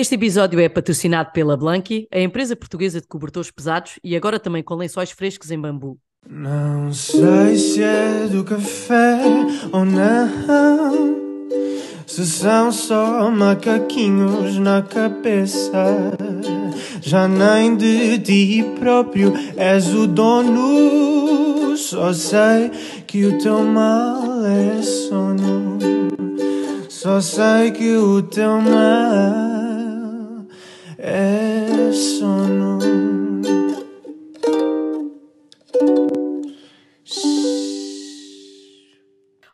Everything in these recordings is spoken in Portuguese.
Este episódio é patrocinado pela Blanqui, a empresa portuguesa de cobertores pesados e agora também com lençóis frescos em bambu. Não sei se é do café ou não. Se são só macaquinhos na cabeça, já nem de ti próprio és o dono. Só sei que o teu mal é sono. Só sei que o teu mal é sono.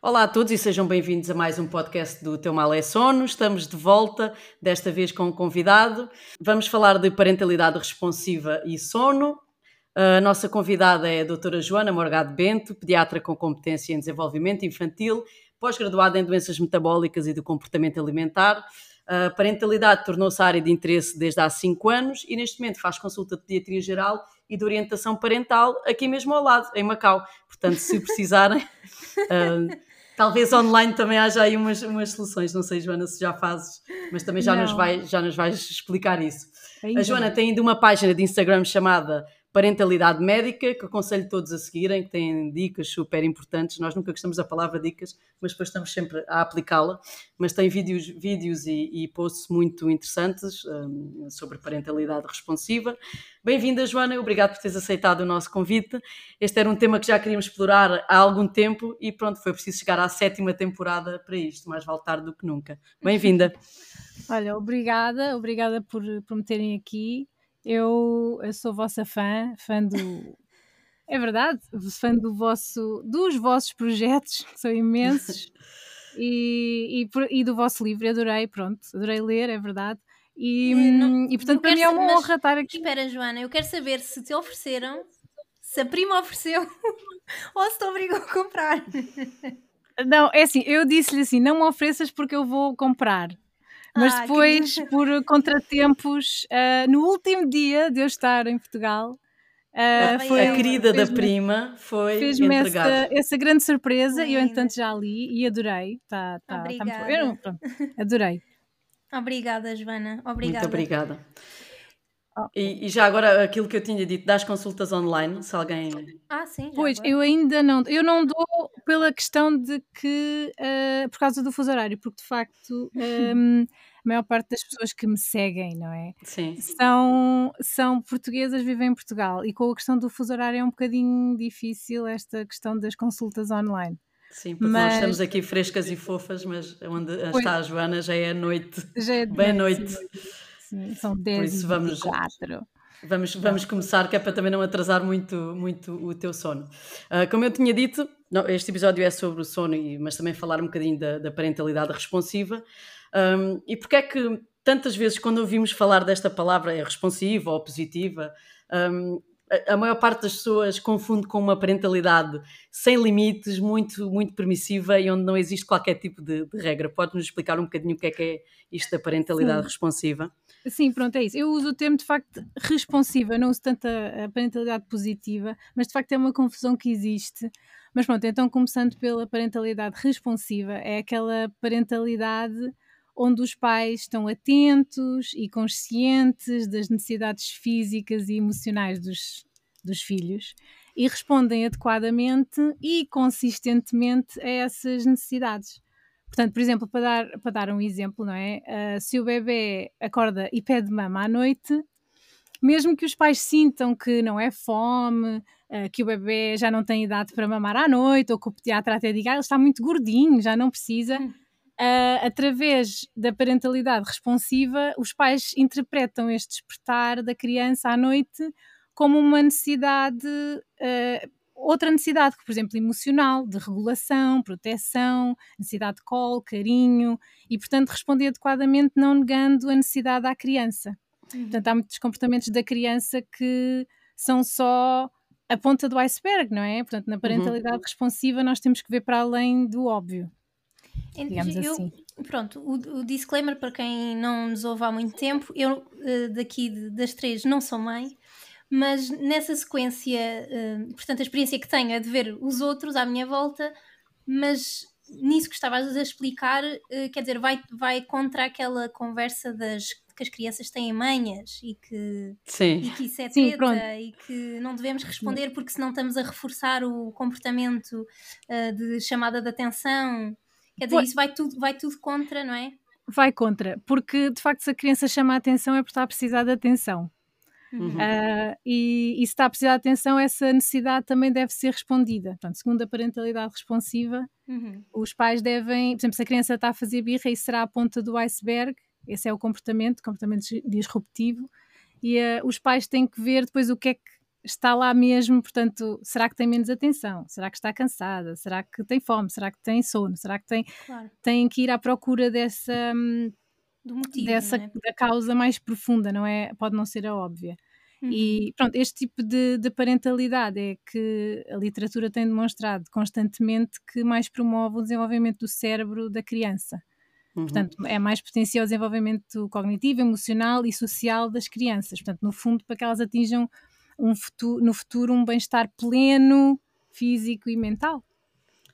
Olá a todos e sejam bem-vindos a mais um podcast do Teu Mal é Sono. Estamos de volta, desta vez com um convidado. Vamos falar de parentalidade responsiva e sono. A nossa convidada é a doutora Joana Morgado Bento, pediatra com competência em desenvolvimento infantil, pós-graduada em doenças metabólicas e do comportamento alimentar a parentalidade tornou-se área de interesse desde há 5 anos e neste momento faz consulta de pediatria geral e de orientação parental aqui mesmo ao lado, em Macau. Portanto, se precisarem, uh, talvez online também haja aí umas, umas soluções. Não sei, Joana, se já fazes, mas também já, nos, vai, já nos vais explicar isso. Ainda a Joana tem ainda uma página de Instagram chamada parentalidade médica, que aconselho todos a seguirem, que têm dicas super importantes. Nós nunca gostamos da palavra dicas, mas depois estamos sempre a aplicá-la. Mas tem vídeos, vídeos e, e posts muito interessantes um, sobre parentalidade responsiva. Bem-vinda, Joana, obrigado por teres aceitado o nosso convite. Este era um tema que já queríamos explorar há algum tempo e pronto, foi preciso chegar à sétima temporada para isto, mais vale tarde do que nunca. Bem-vinda. Olha, obrigada, obrigada por, por me terem aqui. Eu, eu sou vossa fã, fã do. É verdade, fã do vosso, dos vossos projetos, que são imensos, e, e, e, do vosso livro, adorei, pronto, adorei ler, é verdade. E, eh, não, e portanto, para mim é uma honra mas, estar aqui. Espera, Joana, eu quero saber se te ofereceram, se a prima ofereceu ou se te obrigou a comprar. Não, é assim, eu disse-lhe assim: não me ofereças porque eu vou comprar. Mas ah, depois, que... por contratempos, uh, no último dia de eu estar em Portugal, uh, foi, a querida da prima foi fez-me essa, essa, grande surpresa e eu, entanto, já li e adorei. Tá, tá, tá obrigada. Tá eu, pronto, adorei. Obrigada, Joana. Obrigada. Muito obrigada. Oh. E, e, já agora aquilo que eu tinha dito das consultas online, se alguém. Ah, sim. pois, agora. eu ainda não. Eu não dou pela questão de que. Uh, por causa do fuso horário, porque de facto. Um, a maior parte das pessoas que me seguem, não é? Sim. São, são portuguesas, vivem em Portugal. E com a questão do fuso horário é um bocadinho difícil esta questão das consultas online. Sim, porque mas... nós estamos aqui frescas e fofas, mas onde pois... está a Joana já é noite. Já é bem noite. noite. Sim, são 10 Por isso vamos, Vamos, vamos começar, que é para também não atrasar muito, muito o teu sono. Uh, como eu tinha dito, não, este episódio é sobre o sono, mas também falar um bocadinho da, da parentalidade responsiva. Um, e porque é que tantas vezes quando ouvimos falar desta palavra é responsiva ou positiva, um, a maior parte das pessoas confunde com uma parentalidade sem limites, muito, muito permissiva e onde não existe qualquer tipo de, de regra. Pode-nos explicar um bocadinho o que é que é isto da parentalidade Sim. responsiva? Sim, pronto, é isso. Eu uso o termo de facto responsiva, não uso tanto a, a parentalidade positiva, mas de facto é uma confusão que existe. Mas pronto, então começando pela parentalidade responsiva, é aquela parentalidade onde os pais estão atentos e conscientes das necessidades físicas e emocionais dos, dos filhos e respondem adequadamente e consistentemente a essas necessidades. Portanto, por exemplo, para dar, para dar um exemplo, não é? Uh, se o bebê acorda e pede mama à noite, mesmo que os pais sintam que não é fome, uh, que o bebê já não tem idade para mamar à noite, ou que o pediatra até diga, ah, ele está muito gordinho, já não precisa. Uh, através da parentalidade responsiva, os pais interpretam este despertar da criança à noite como uma necessidade, uh, outra necessidade, por exemplo, emocional, de regulação, proteção, necessidade de colo, carinho, e portanto responder adequadamente, não negando a necessidade à criança. Uhum. Portanto, há muitos comportamentos da criança que são só a ponta do iceberg, não é? Portanto, na uhum. parentalidade uhum. responsiva, nós temos que ver para além do óbvio digamos eu, assim. Pronto, o, o, disclaimer para quem não nos ouve há muito tempo, eu eh, daqui das três não sou mãe, mas nessa sequência, eh, portanto, a experiência que tenho é de ver os outros à minha volta, mas nisso que estavas a explicar, eh, quer dizer, vai, vai contra aquela conversa das que as crianças têm manhas e que, Sim. e que isso é Sim, treta pronto. e que não devemos responder porque senão estamos a reforçar o comportamento ah, de chamada de atenção. Quer dizer, isso vai tudo, vai tudo contra, não é? Vai contra, porque de facto se a criança chama a atenção é porque está a precisar de atenção. Uhum. Ah, e, e se está a precisar de atenção, essa necessidade também deve ser respondida. Portanto, segundo a parentalidade responsiva, Uhum. os pais devem, por exemplo, se a criança está a fazer birra, isso será a ponta do iceberg, esse é o comportamento, comportamento dis- disruptivo, e ah, os pais têm que ver depois o que é que está lá mesmo, portanto, será que tem menos atenção? Será que está cansada? Será que tem fome? Será que tem sono? Será que tem, Claro. tem que ir à procura dessa, hum, Do motivo, dessa é? da causa mais profunda, não é? Pode não ser a óbvia. Uhum. E pronto, este tipo de, de parentalidade é que a literatura tem demonstrado constantemente que mais promove o desenvolvimento do cérebro da criança. Uhum. Portanto, é mais potencial o desenvolvimento cognitivo, emocional e social das crianças. Portanto, no fundo, para que elas atinjam um futuro, no futuro um bem-estar pleno, físico e mental.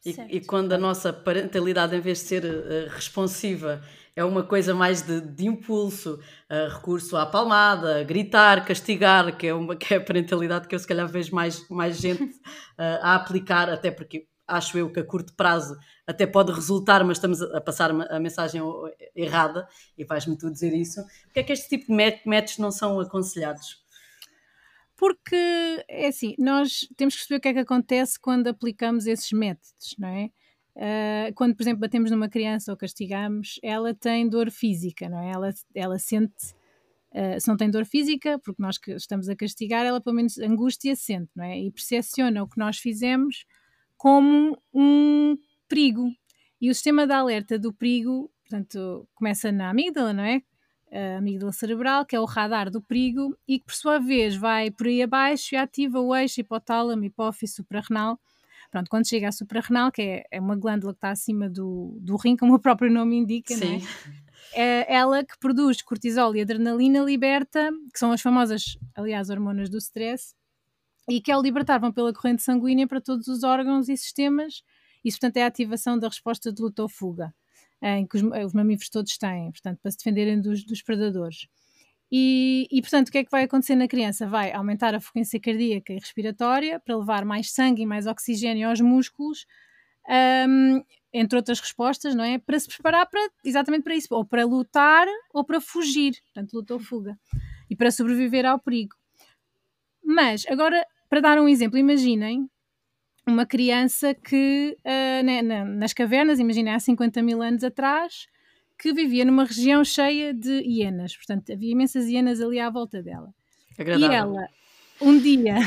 E, e quando a nossa parentalidade, em vez de ser eh, responsiva, é uma coisa mais de, de impulso, eh, recurso à palmada, gritar, castigar, que é, uma, que é a parentalidade que eu se calhar vejo mais, mais gente eh, a aplicar, até porque acho eu que a curto prazo até pode resultar, mas estamos a passar a mensagem errada, e vais-me tu dizer isso. Porque é que este tipo de mé- métodos não são aconselhados? Porque, é assim, nós temos que perceber o que é que acontece quando aplicamos esses métodos, não é? Ah, quando, por exemplo, batemos numa criança ou castigamos, ela tem dor física, não é? Ela, ela sente, ah, se não tem dor física, porque nós que estamos a castigar, ela pelo menos angústia sente, não é? E percepciona o que nós fizemos como um perigo. E o sistema de alerta do perigo, portanto, começa na amígdala, não é? a amígdala cerebral, que é o radar do perigo, e que por sua vez vai por aí abaixo e ativa o eixo hipotálamo, hipófise, suprarrenal. Pronto, quando chega à suprarrenal, que é, é uma glândula que está acima do, do rim, como o próprio nome indica, é? Sim. é ela que produz cortisol e adrenalina, liberta, que são as famosas, aliás, hormonas do stress, e que ao libertar vão pela corrente sanguínea para todos os órgãos e sistemas. Isso, portanto, é a ativação da resposta de luta ou fuga, em que os, os mamíferos todos têm, portanto, para se defenderem dos, dos predadores. E, e, portanto, o que é que vai acontecer na criança? Vai aumentar a frequência cardíaca e respiratória para levar mais sangue e mais oxigênio aos músculos, hum, entre outras respostas, não é? Para se preparar para, exatamente para isso, ou para lutar ou para fugir, portanto, luta ou fuga, e para sobreviver ao perigo. Mas, agora, para dar um exemplo, imaginem uma criança que, na- na- nas cavernas, imaginem há 50 mil anos atrás, que vivia numa região cheia de hienas, portanto, havia imensas hienas ali à volta dela. Agradável. E ela, um dia,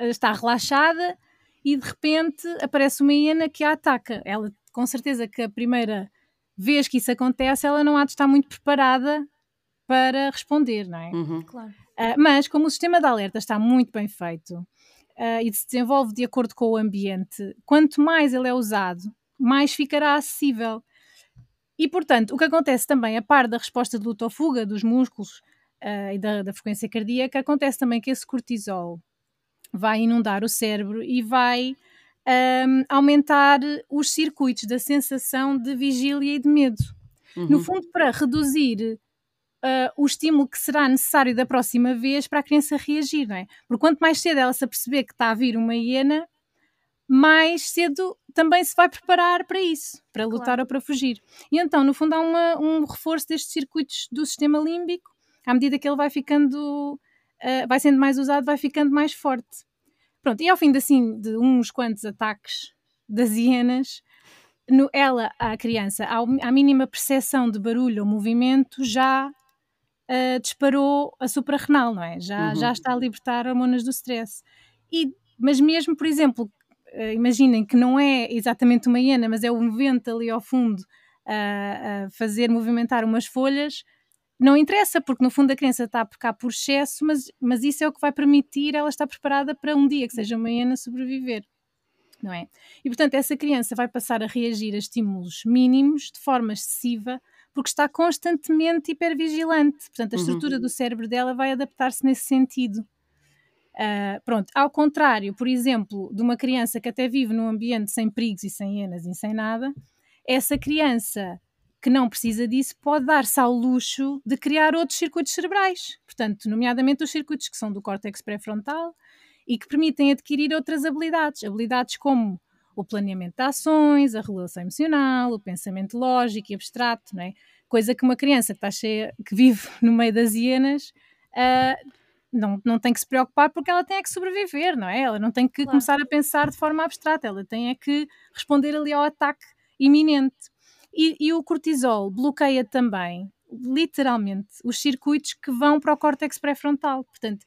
está relaxada e de repente aparece uma hiena que a ataca. Ela, com certeza que a primeira vez que isso acontece, ela não há de estar muito preparada para responder, não é? Uhum. Claro. Ah, mas como o sistema de alerta está muito bem feito ah, e se desenvolve de acordo com o ambiente, quanto mais ele é usado, mais ficará acessível. E, portanto, o que acontece também, a par da resposta de luta ou fuga dos músculos ah, e da, da frequência cardíaca, acontece também que esse cortisol vai inundar o cérebro e vai ahm, aumentar os circuitos da sensação de vigília e de medo. No Uhum. fundo, para reduzir ah, o estímulo que será necessário da próxima vez para a criança reagir, não é? Porque quanto mais cedo ela se aperceber que está a vir uma hiena, mais cedo também se vai preparar para isso, para lutar Claro. ou para fugir. E então, no fundo, há uma- um reforço destes circuitos do sistema límbico, à medida que ele vai ficando, ah, vai sendo mais usado, vai ficando mais forte. Pronto, e ao fim de, assim, de uns quantos ataques das hienas, no, ela, a criança, ao- à mínima percepção de barulho ou movimento, já ah, disparou a suprarrenal, não é? Já, Uhum. já está a libertar hormonas do stress. E, mas mesmo, por exemplo, imaginem que não é exatamente uma hiena, mas é um vento ali ao fundo a, a fazer movimentar umas folhas, não interessa, porque no fundo a criança está a pecar por excesso, mas, mas isso é o que vai permitir ela estar preparada para um dia que seja uma hiena sobreviver. Não é? E portanto, essa criança vai passar a reagir a estímulos mínimos de forma excessiva, porque está constantemente hipervigilante. Portanto, a Uhum. estrutura do cérebro dela vai adaptar-se nesse sentido. Ah, pronto, ao contrário, por exemplo, de uma criança que até vive num ambiente sem perigos e sem hienas e sem nada, essa criança que não precisa disso pode dar-se ao luxo de criar outros circuitos cerebrais, portanto, nomeadamente os circuitos que são do córtex pré-frontal e que permitem adquirir outras habilidades, habilidades como o planeamento de ações, a regulação emocional, o pensamento lógico e abstrato, não é? Coisa que uma criança que está cheia, que vive no meio das hienas, uh, não, não tem que se preocupar porque ela tem é que sobreviver, não é? Ela não tem que claro. começar a pensar de forma abstrata, ela tem é que responder ali ao ataque iminente. E, e o cortisol bloqueia também, literalmente, os circuitos que vão para o córtex pré-frontal. Portanto,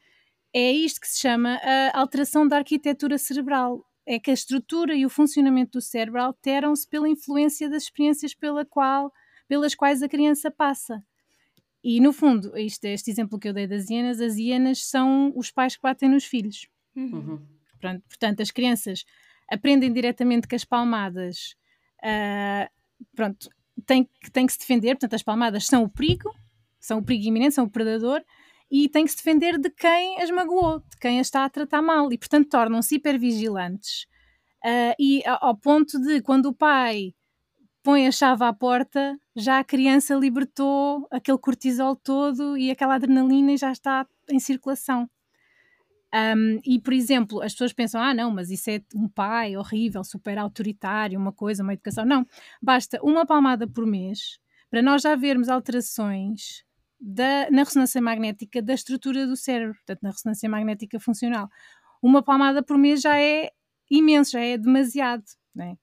é isto que se chama a alteração da arquitetura cerebral. É que a estrutura e o funcionamento do cérebro alteram-se pela influência das experiências pela qual, pelas quais a criança passa. E no fundo, isto, este exemplo que eu dei das hienas, as hienas são os pais que batem nos filhos. Uhum. Pronto, portanto, as crianças aprendem diretamente que as palmadas uh, pronto, têm, têm que se defender, portanto, as palmadas são o perigo, são o perigo iminente, são o predador, e têm que se defender de quem as magoou, de quem as está a tratar mal, e portanto tornam-se hipervigilantes. Uh, e ao ponto de quando o pai põe a chave à porta, já a criança libertou aquele cortisol todo e aquela adrenalina e já está em circulação. Um, e, por exemplo, as pessoas pensam: ah, não, mas isso é um pai horrível, super autoritário, uma coisa, uma educação. Não, basta uma palmada por mês para nós já vermos alterações da, na ressonância magnética da estrutura do cérebro, portanto, na ressonância magnética funcional. Uma palmada por mês já é imenso, já é demasiado. Né?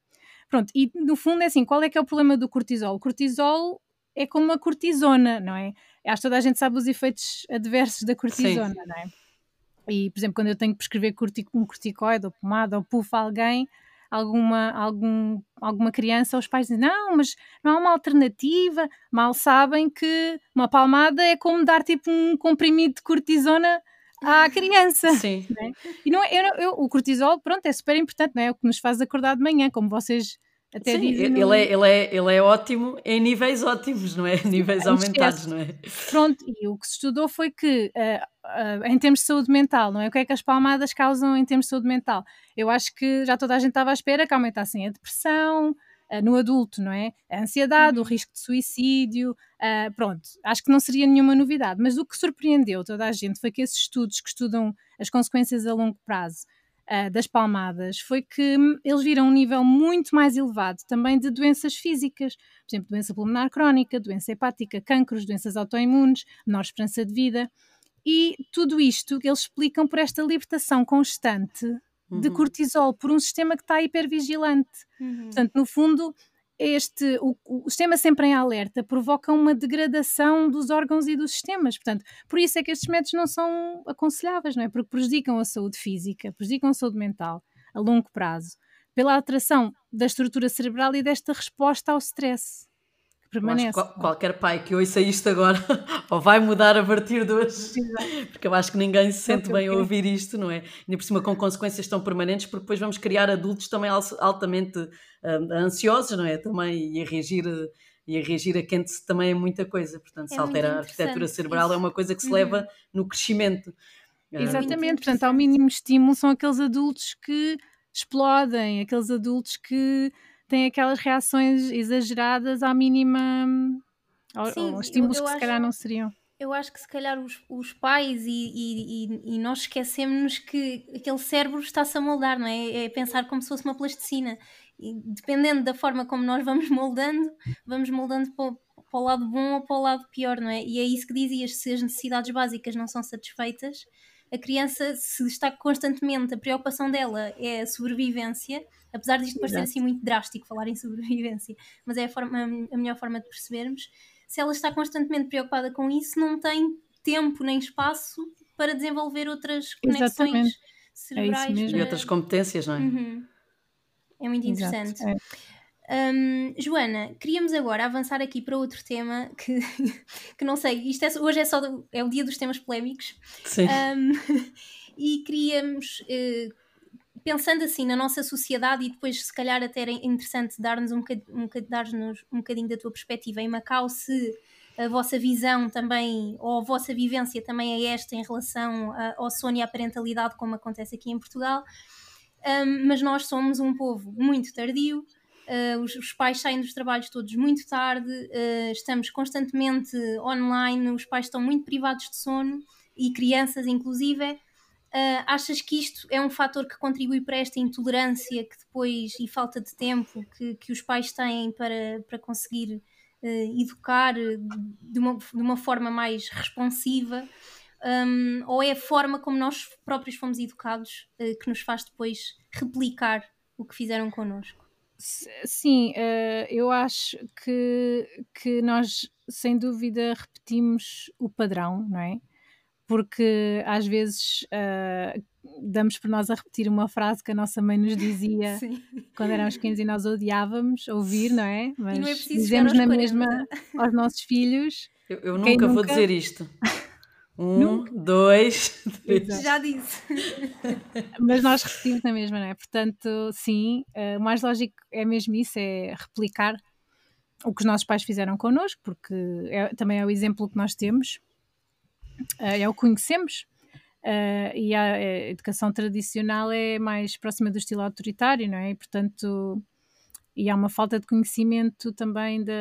Pronto, e no fundo é assim, qual é que é o problema do cortisol? O cortisol é como uma cortisona, não é? Acho que toda a gente sabe os efeitos adversos da cortisona, Sim. não é? E, por exemplo, quando eu tenho que prescrever um corticoide ou pomada ou puff a alguém, alguma, algum, alguma criança, os pais dizem, não, mas não há uma alternativa, mal sabem que uma palmada é como dar tipo um comprimido de cortisona à criança. Sim. Né? E não é, eu, eu, o cortisol, pronto, é super importante, não é? é o que nos faz acordar de manhã, como vocês até Sim, ele, no... é, ele, é, ele é ótimo em níveis ótimos, não é? Níveis aumentados, não é? Pronto, e o que se estudou foi que, uh, uh, em termos de saúde mental, não é? O que é que as palmadas causam em termos de saúde mental? Eu acho que já toda a gente estava à espera que aumentassem a depressão, no adulto, não é? A ansiedade, uhum. o risco de suicídio, pronto. Acho que não seria nenhuma novidade, mas o que surpreendeu toda a gente foi que esses estudos que estudam as consequências a longo prazo uh, das palmadas foi que hum, eles viram um nível muito mais elevado também de doenças físicas, por exemplo, doença pulmonar crónica, doença hepática, cancros, doenças autoimunes, menor esperança de vida. E tudo isto eles explicam por esta libertação constante de uhum. cortisol por um sistema que está hipervigilante. Uhum. Portanto, no fundo, este, o, o, sistema sempre em alerta provoca uma degradação dos órgãos e dos sistemas. Portanto, por isso é que estes métodos não são aconselháveis, não é? Porque prejudicam a saúde física, prejudicam a saúde mental a longo prazo, pela alteração da estrutura cerebral e desta resposta ao stress permanece. Qual, qualquer pai que ouça isto agora ou vai mudar a partir de hoje, porque eu acho que ninguém se sente bem a ouvir isto, não é? Ainda por cima com consequências tão permanentes, porque depois vamos criar adultos também altamente uh, ansiosos, não é? Também e a reagir. E a reagir a quente também é muita coisa, portanto, é se altera a arquitetura cerebral, isso. é uma coisa que se leva uhum. no crescimento. Exatamente, portanto, ao mínimo estímulo são aqueles adultos que explodem, aqueles adultos que têm aquelas reações exageradas à mínima. Sim, ou, estímulos eu, eu que se calhar não seriam. Eu acho que se calhar os, os pais e, e, e, e nós esquecemos que aquele cérebro está-se a moldar, não é? É pensar como se fosse uma plasticina. E dependendo da forma como nós vamos moldando, vamos moldando para, para o lado bom ou para o lado pior, não é? E é isso que dizias: se as necessidades básicas não são satisfeitas, a criança, se está constantemente, a preocupação dela é a sobrevivência, apesar disto parecer assim muito drástico falar em sobrevivência, mas é a, forma, a melhor forma de percebermos. Se ela está constantemente preocupada com isso, não tem tempo nem espaço para desenvolver outras conexões Exatamente. É cerebrais. É E outras competências, não é? Uhum. É muito interessante. Exato, é. Um, Joana, queríamos agora avançar aqui para outro tema que, que não sei, isto é, hoje é só é o dia dos temas polémicos. Sim. Um, e queríamos, uh, pensando assim na nossa sociedade, e depois se calhar até era interessante dar-nos um, um, dar um bocadinho da tua perspectiva em Macau, se a vossa visão também, ou a vossa vivência também é esta em relação a, ao sono e à parentalidade, como acontece aqui em Portugal. Um, mas nós somos um povo muito tardio, Uh, os, os, pais saem dos trabalhos todos muito tarde, uh, estamos constantemente online, os pais estão muito privados de sono e crianças, inclusive. Uh, achas que isto é um fator que contribui para esta intolerância que depois e falta de tempo que, que os pais têm para, para conseguir educar de uma, de uma forma mais responsiva? Um, ou é a forma como nós próprios fomos educados que nos faz depois replicar o que fizeram connosco? Sim, uh, eu acho que, que nós, sem dúvida, repetimos o padrão, não é? Porque às vezes uh, damos por nós a repetir uma frase que a nossa mãe nos dizia Sim. quando éramos pequenos e nós odiávamos ouvir, não é? Mas não é dizemos na 40. mesma aos nossos filhos. Eu, eu nunca vou dizer isto. Um, Nunca. dois, três. Já disse. Mas nós repetimos na mesma, não é? Portanto, sim, uh, o mais lógico é mesmo isso, é replicar o que os nossos pais fizeram connosco, porque é, também é o exemplo que nós temos, uh, é o que conhecemos. Uh, e a, a, educação tradicional é mais próxima do estilo autoritário, não é? E, portanto, e há uma falta de conhecimento também da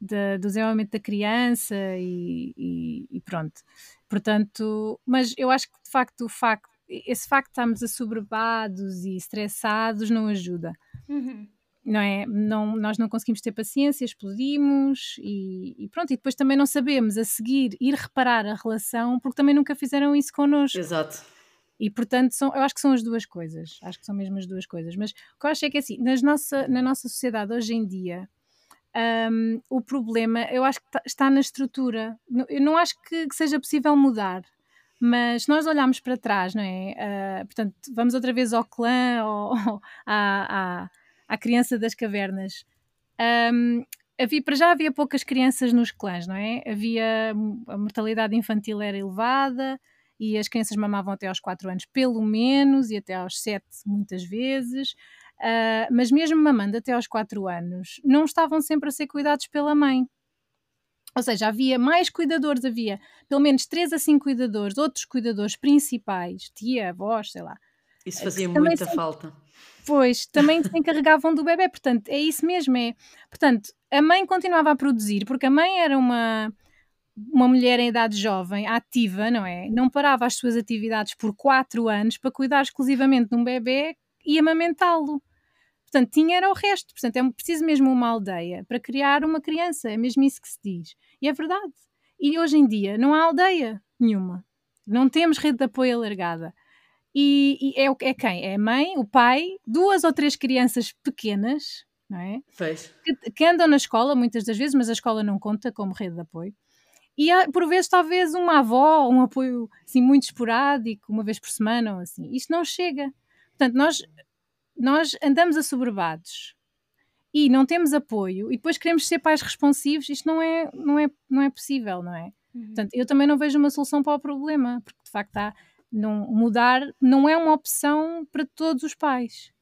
de, do desenvolvimento da criança e, e, e, pronto. Portanto, mas eu acho que de facto o facto, esse facto de estarmos assoberbados e estressados não ajuda. Uhum. Não é? Não, nós não conseguimos ter paciência, explodimos e, e, pronto. E depois também não sabemos a seguir ir reparar a relação porque também nunca fizeram isso connosco. Exato. E portanto, são, eu acho que são as duas coisas. Acho que são mesmo as duas coisas. Mas o que eu acho é que assim, nas nossa, na nossa sociedade hoje em dia, um, o problema, eu acho que tá, está na estrutura. Eu não acho que, que, seja possível mudar, mas nós olhamos para trás, não é? Uh, portanto, vamos outra vez ao clã, ou, ou à, à, à, criança das cavernas. Um, havia, para já havia poucas crianças nos clãs, não é? Havia a mortalidade infantil era elevada e as crianças mamavam até aos 4 anos, pelo menos, e até aos 7 muitas vezes. Uh, mas mesmo mamando até aos 4 anos, não estavam sempre a ser cuidados pela mãe. Ou seja, havia mais cuidadores, havia pelo menos 3 a 5 cuidadores, outros cuidadores principais, tia, avós, sei lá. Isso fazia muita se... falta. Pois, também se encarregavam do bebê, portanto, é isso mesmo. É... Portanto, a mãe continuava a produzir, porque a mãe era uma, uma mulher em idade jovem, ativa, não é? Não parava as suas atividades por 4 anos para cuidar exclusivamente de um bebê e amamentá-lo. Portanto, tinha era o resto. Portanto, é preciso mesmo uma aldeia para criar uma criança. É mesmo isso que se diz. E é verdade. E hoje em dia não há aldeia nenhuma. Não temos rede de apoio alargada. E, e é, é quem? É a mãe, o pai, duas ou três crianças pequenas, não é? Fez. Que, que, andam na escola muitas das vezes, mas a escola não conta como rede de apoio. E há, por vezes, talvez uma avó, um apoio assim, muito esporádico, uma vez por semana ou assim. Isto não chega. Portanto, nós nós andamos assoberbados e não temos apoio e depois queremos ser pais responsivos, isto não é, não é, não é possível, não é? Uhum. Portanto, eu também não vejo uma solução para o problema, porque de facto há, não, mudar não é uma opção para todos os pais.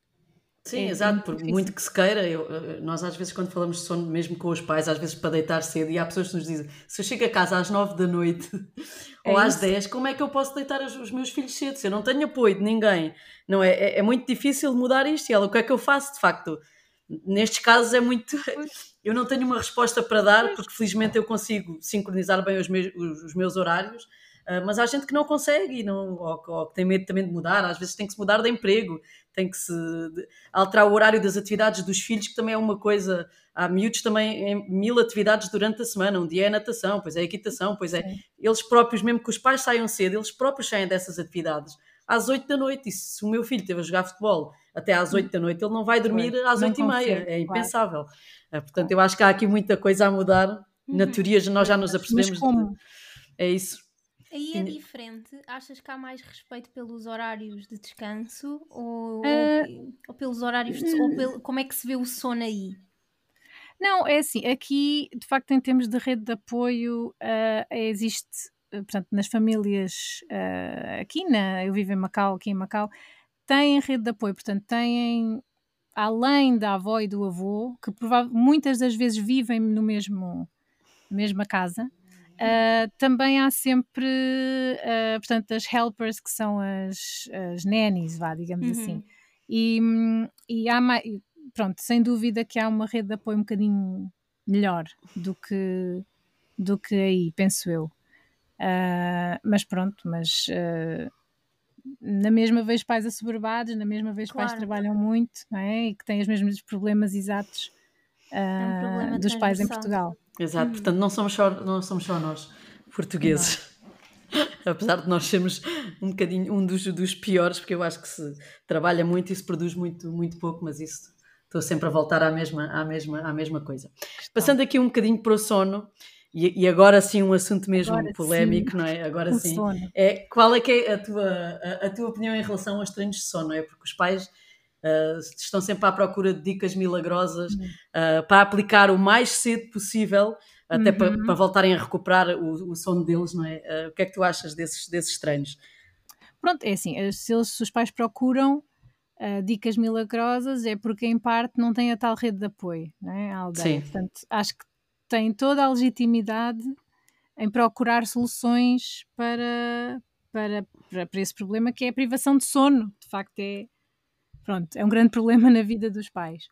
Sim, é, exato, por muito que se queira, eu, nós às vezes quando falamos de sono, mesmo com os pais, às vezes para deitar cedo, e há pessoas que nos dizem, se eu chego a casa às 9 da noite é ou às 10, como é que eu posso deitar os, os, meus filhos cedo? Se eu não tenho apoio de ninguém, não é? É, é muito difícil mudar isto, e ela, o que é que eu faço de facto? Nestes casos é muito. Eu não tenho uma resposta para dar, porque felizmente eu consigo sincronizar bem os meus, os meus horários, Uh, mas há gente que não consegue não, ou, ou, que tem medo também de mudar, às vezes tem que se mudar de emprego, tem que se alterar o horário das atividades dos filhos, que também é uma coisa. Há miúdos também em mil atividades durante a semana. Um dia é natação, pois é equitação, pois é. Sim. Eles próprios, mesmo que os pais saiam cedo, eles próprios saem dessas atividades às 8 da noite. E se o meu filho esteve a jogar futebol até às 8 da noite, ele não vai dormir às 8 e meia. É impensável. Claro. Portanto, eu acho que há aqui muita coisa a mudar. Na uhum. teoria, nós já nos apercebemos. Mas como? De... É isso. Aí é diferente? Achas que há mais respeito pelos horários de descanso ou, uh, ou pelos horários de, ou pelo, como é que se vê o sono aí? Não, é assim, aqui de facto em termos de rede de apoio uh, existe, eh, portanto, nas famílias uh, aqui na, eu vivo em Macau, aqui em Macau, têm rede de apoio, portanto, têm além da avó e do avô, que muitas das vezes vivem no mesmo mesma casa, Uh, também há sempre, uh, portanto, as helpers, que são as, as nannies, vá, digamos uhum. assim. E, e há mais, pronto, sem dúvida que há uma rede de apoio um bocadinho melhor do que, do que aí, penso eu. Uh, mas pronto, mas na mesma vez pais assoberbados, na mesma vez claro. pais que trabalham muito não é? e que têm os mesmos problemas exatos é um dos pais em Portugal. Exato, hum. portanto não somos só, não somos só nós, portugueses. Apesar de nós sermos um bocadinho um dos, dos piores, porque eu acho que se trabalha muito e se produz muito, muito pouco, mas isso estou sempre a voltar à mesma, à mesma, à mesma coisa. Passando aqui um bocadinho para o sono, e, e, agora sim um assunto mesmo agora polémico, sim. não é? Agora o sim. Sono. É, qual é que é a tua, a, a, tua opinião em relação aos treinos de sono? É porque os pais uh, estão sempre à procura de dicas milagrosas uh, para aplicar o mais cedo possível, até uhum. para, para, voltarem a recuperar o, o sono deles, não é? Uh, o que é que tu achas desses, desses treinos? Pronto, é assim, se, eles, se os pais procuram dicas milagrosas é porque em parte não tem a tal rede de apoio, não é? A aldeia. Sim. Portanto, acho que tem toda a legitimidade em procurar soluções para, para, para, para, esse problema que é a privação de sono. De facto, é, pronto, é um grande problema na vida dos pais.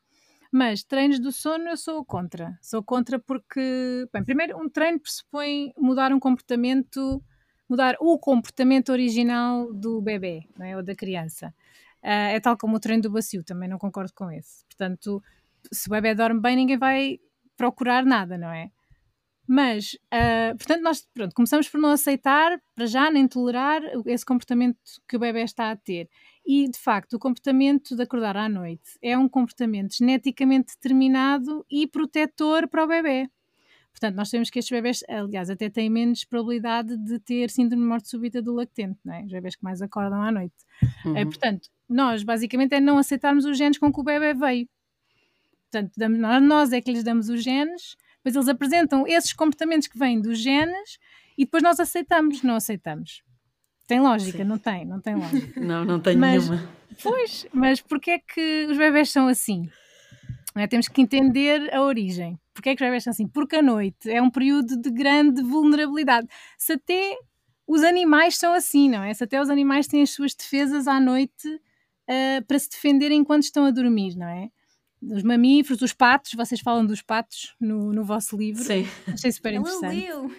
Mas treinos do sono eu sou contra. Sou contra porque, bem, primeiro, um treino pressupõe mudar um comportamento, mudar o comportamento original do bebê é? ou da criança. Uh, é tal como o treino do bacio, também não concordo com esse. Portanto, se o bebê dorme bem, ninguém vai procurar nada, não é? Mas, uh, portanto, nós pronto, começamos por não aceitar, para já, nem tolerar esse comportamento que o bebê está a ter. E, de facto, o comportamento de acordar à noite é um comportamento geneticamente determinado e protetor para o bebê. Portanto, nós sabemos que estes bebés, aliás, até têm menos probabilidade de ter síndrome de morte súbita do lactente, não é? Os bebés que mais acordam à noite. Uhum. É, portanto, nós, basicamente, é não aceitarmos os genes com que o bebê veio. Portanto, damos, nós é que lhes damos os genes, depois eles apresentam esses comportamentos que vêm dos genes e depois nós aceitamos, não aceitamos. Tem lógica, Sim. não tem, não tem lógica. Não, não tem mas, nenhuma. Pois, mas porquê é que os bebés são assim? É, temos que entender a origem. Porquê é que os bebés são assim? Porque a noite é um período de grande vulnerabilidade. Se até os animais são assim, não é? Se até os animais têm as suas defesas à noite uh, para se defenderem enquanto estão a dormir, não é? Os mamíferos, os patos, vocês falam dos patos no, no vosso livro. Sim. Achei super ela interessante. Leu.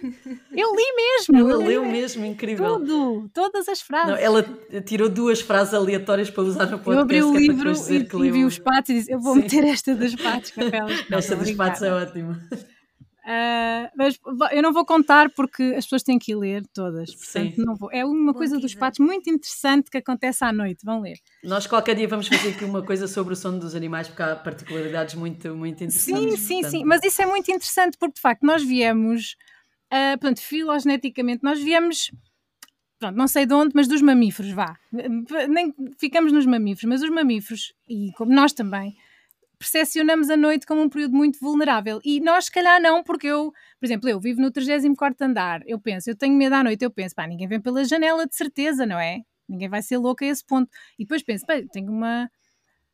Eu li mesmo. Ela leu mesmo, incrível. Tudo, todas as frases. Não, ela tirou duas frases aleatórias para usar no podcast. Eu abri o é livro e, e vi os patos e disse: Eu vou Sim. meter esta dos patos. Esta dos patos é ótima. Uh, mas eu não vou contar porque as pessoas têm que ler todas. Portanto, Sim. não vou. É uma coisa dos patos muito interessante que acontece à noite. Vão ler. Nós qualquer dia vamos fazer aqui uma coisa sobre o sono dos animais porque há particularidades muito, muito interessantes. Sim, sim, portanto... sim. Mas isso é muito interessante porque de facto nós viemos, uh, portanto, filogeneticamente, nós viemos. Pronto, não sei de onde, mas dos mamíferos, vá. Nem ficamos nos mamíferos, mas os mamíferos, e como nós também, percepcionamos a noite como um período muito vulnerável. E nós, se calhar, não, porque eu, por exemplo, eu vivo no 34 andar, eu penso, eu tenho medo à noite, eu penso, pá, ninguém vem pela janela, de certeza, não é? Ninguém vai ser louco a esse ponto. E depois penso, pá, tenho uma,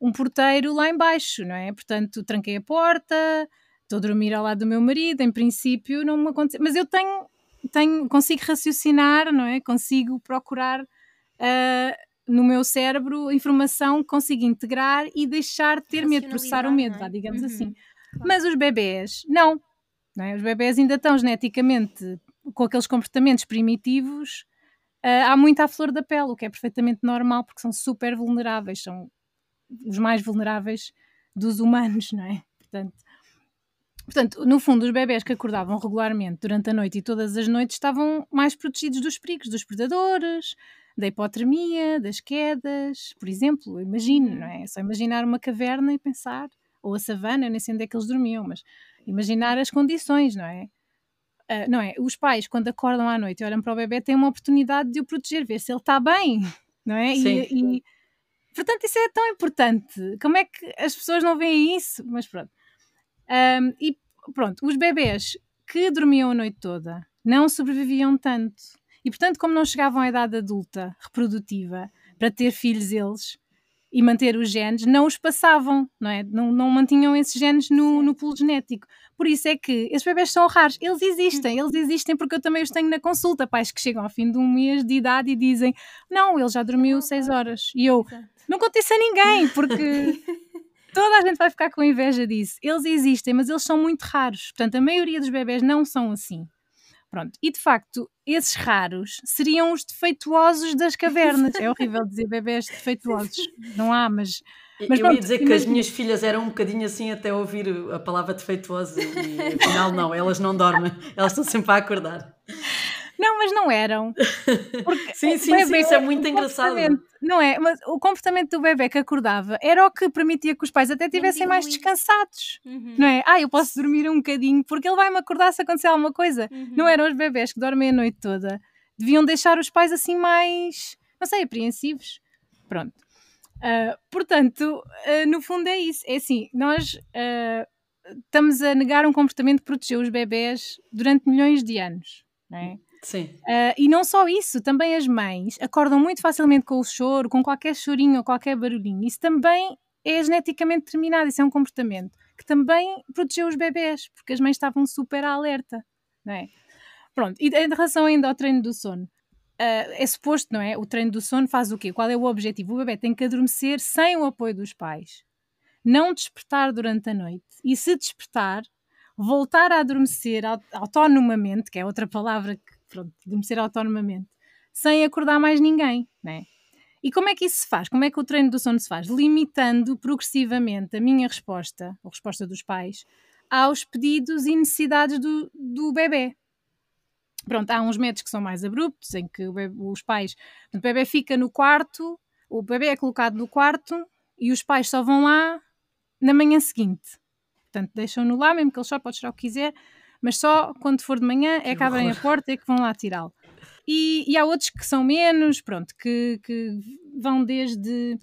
um porteiro lá embaixo, não é? Portanto, tranquei a porta, estou a dormir ao lado do meu marido, em princípio não me acontece. Mas eu tenho, tenho consigo raciocinar, não é? Consigo procurar. Uh, no meu cérebro informação que consigo integrar e deixar de ter medo, processar o medo, é? digamos uhum. assim. Claro. Mas os bebés, não. não é? Os bebés ainda estão geneticamente com aqueles comportamentos primitivos uh, há muito à flor da pele, o que é perfeitamente normal, porque são super vulneráveis, são os mais vulneráveis dos humanos, não é? Portanto, portanto, no fundo, os bebés que acordavam regularmente durante a noite e todas as noites estavam mais protegidos dos perigos, dos predadores, da hipotermia, das quedas, por exemplo, imagino, não é? é só imaginar uma caverna e pensar, ou a savana, eu nem sei onde é que eles dormiam, mas imaginar as condições, não é? Uh, não é? Os pais, quando acordam à noite e olham para o bebê, têm uma oportunidade de o proteger, ver se ele está bem, não é? Sim. E, e, portanto, isso é tão importante. Como é que as pessoas não veem isso? Mas pronto. Um, e pronto, os bebés que dormiam a noite toda não sobreviviam tanto. E portanto, como não chegavam à idade adulta reprodutiva para ter filhos eles e manter os genes, não os passavam, não é? Não, não mantinham esses genes no, no pool genético. Por isso é que esses bebés são raros. Eles existem, eles existem porque eu também os tenho na consulta. Pais que chegam ao fim de um mês de idade e dizem: Não, ele já dormiu seis horas. E eu, não conto isso a ninguém, porque. Toda a gente vai ficar com inveja disso. Eles existem, mas eles são muito raros. Portanto, a maioria dos bebés não são assim. Pronto. E de facto, esses raros seriam os defeituosos das cavernas. É horrível dizer bebés defeituosos. Não há, mas. mas eu pronto, ia dizer que as minhas filhas eram um bocadinho assim até ouvir a palavra defeituosa e afinal não, elas não dormem, elas estão sempre a acordar. Não, mas não eram. Porque sim, sim, bebê, sim, isso é muito engraçado. Não é? Mas o comportamento do bebê que acordava era o que permitia que os pais até estivessem mais descansados. Uhum. Não é? Ah, eu posso dormir um bocadinho porque ele vai-me acordar se acontecer alguma coisa. Uhum. Não eram os bebés que dormem a noite toda. Deviam deixar os pais assim mais, não sei, apreensivos. Pronto. Uh, portanto, uh, no fundo é isso. É assim, nós uh, estamos a negar um comportamento que protegeu os bebés durante milhões de anos. Não é? Sim. Uh, e não só isso, também as mães acordam muito facilmente com o choro, com qualquer chorinho ou qualquer barulhinho. Isso também é geneticamente determinado, isso é um comportamento que também protegeu os bebés, porque as mães estavam super alerta, não é? Pronto, e em relação ainda ao treino do sono, uh, é suposto, não é? O treino do sono faz o quê? Qual é o objetivo? O bebê tem que adormecer sem o apoio dos pais, não despertar durante a noite, e se despertar, voltar a adormecer autonomamente, que é outra palavra que pronto, adormecer autonomamente, sem acordar mais ninguém, né? E como é que isso se faz? Como é que o treino do sono se faz? Limitando progressivamente a minha resposta, a resposta dos pais, aos pedidos e necessidades do, do bebê. Pronto, há uns métodos que são mais abruptos, em que bebê, os pais. O bebê fica no quarto, o bebê é colocado no quarto e os pais só vão lá na manhã seguinte. Portanto, deixam-no lá, mesmo que ele só pode tirar o que quiser, mas só quando for de manhã é que, que abrem a porta e que vão lá tirá-lo. E, e, há outros que são menos, pronto, que, que vão desde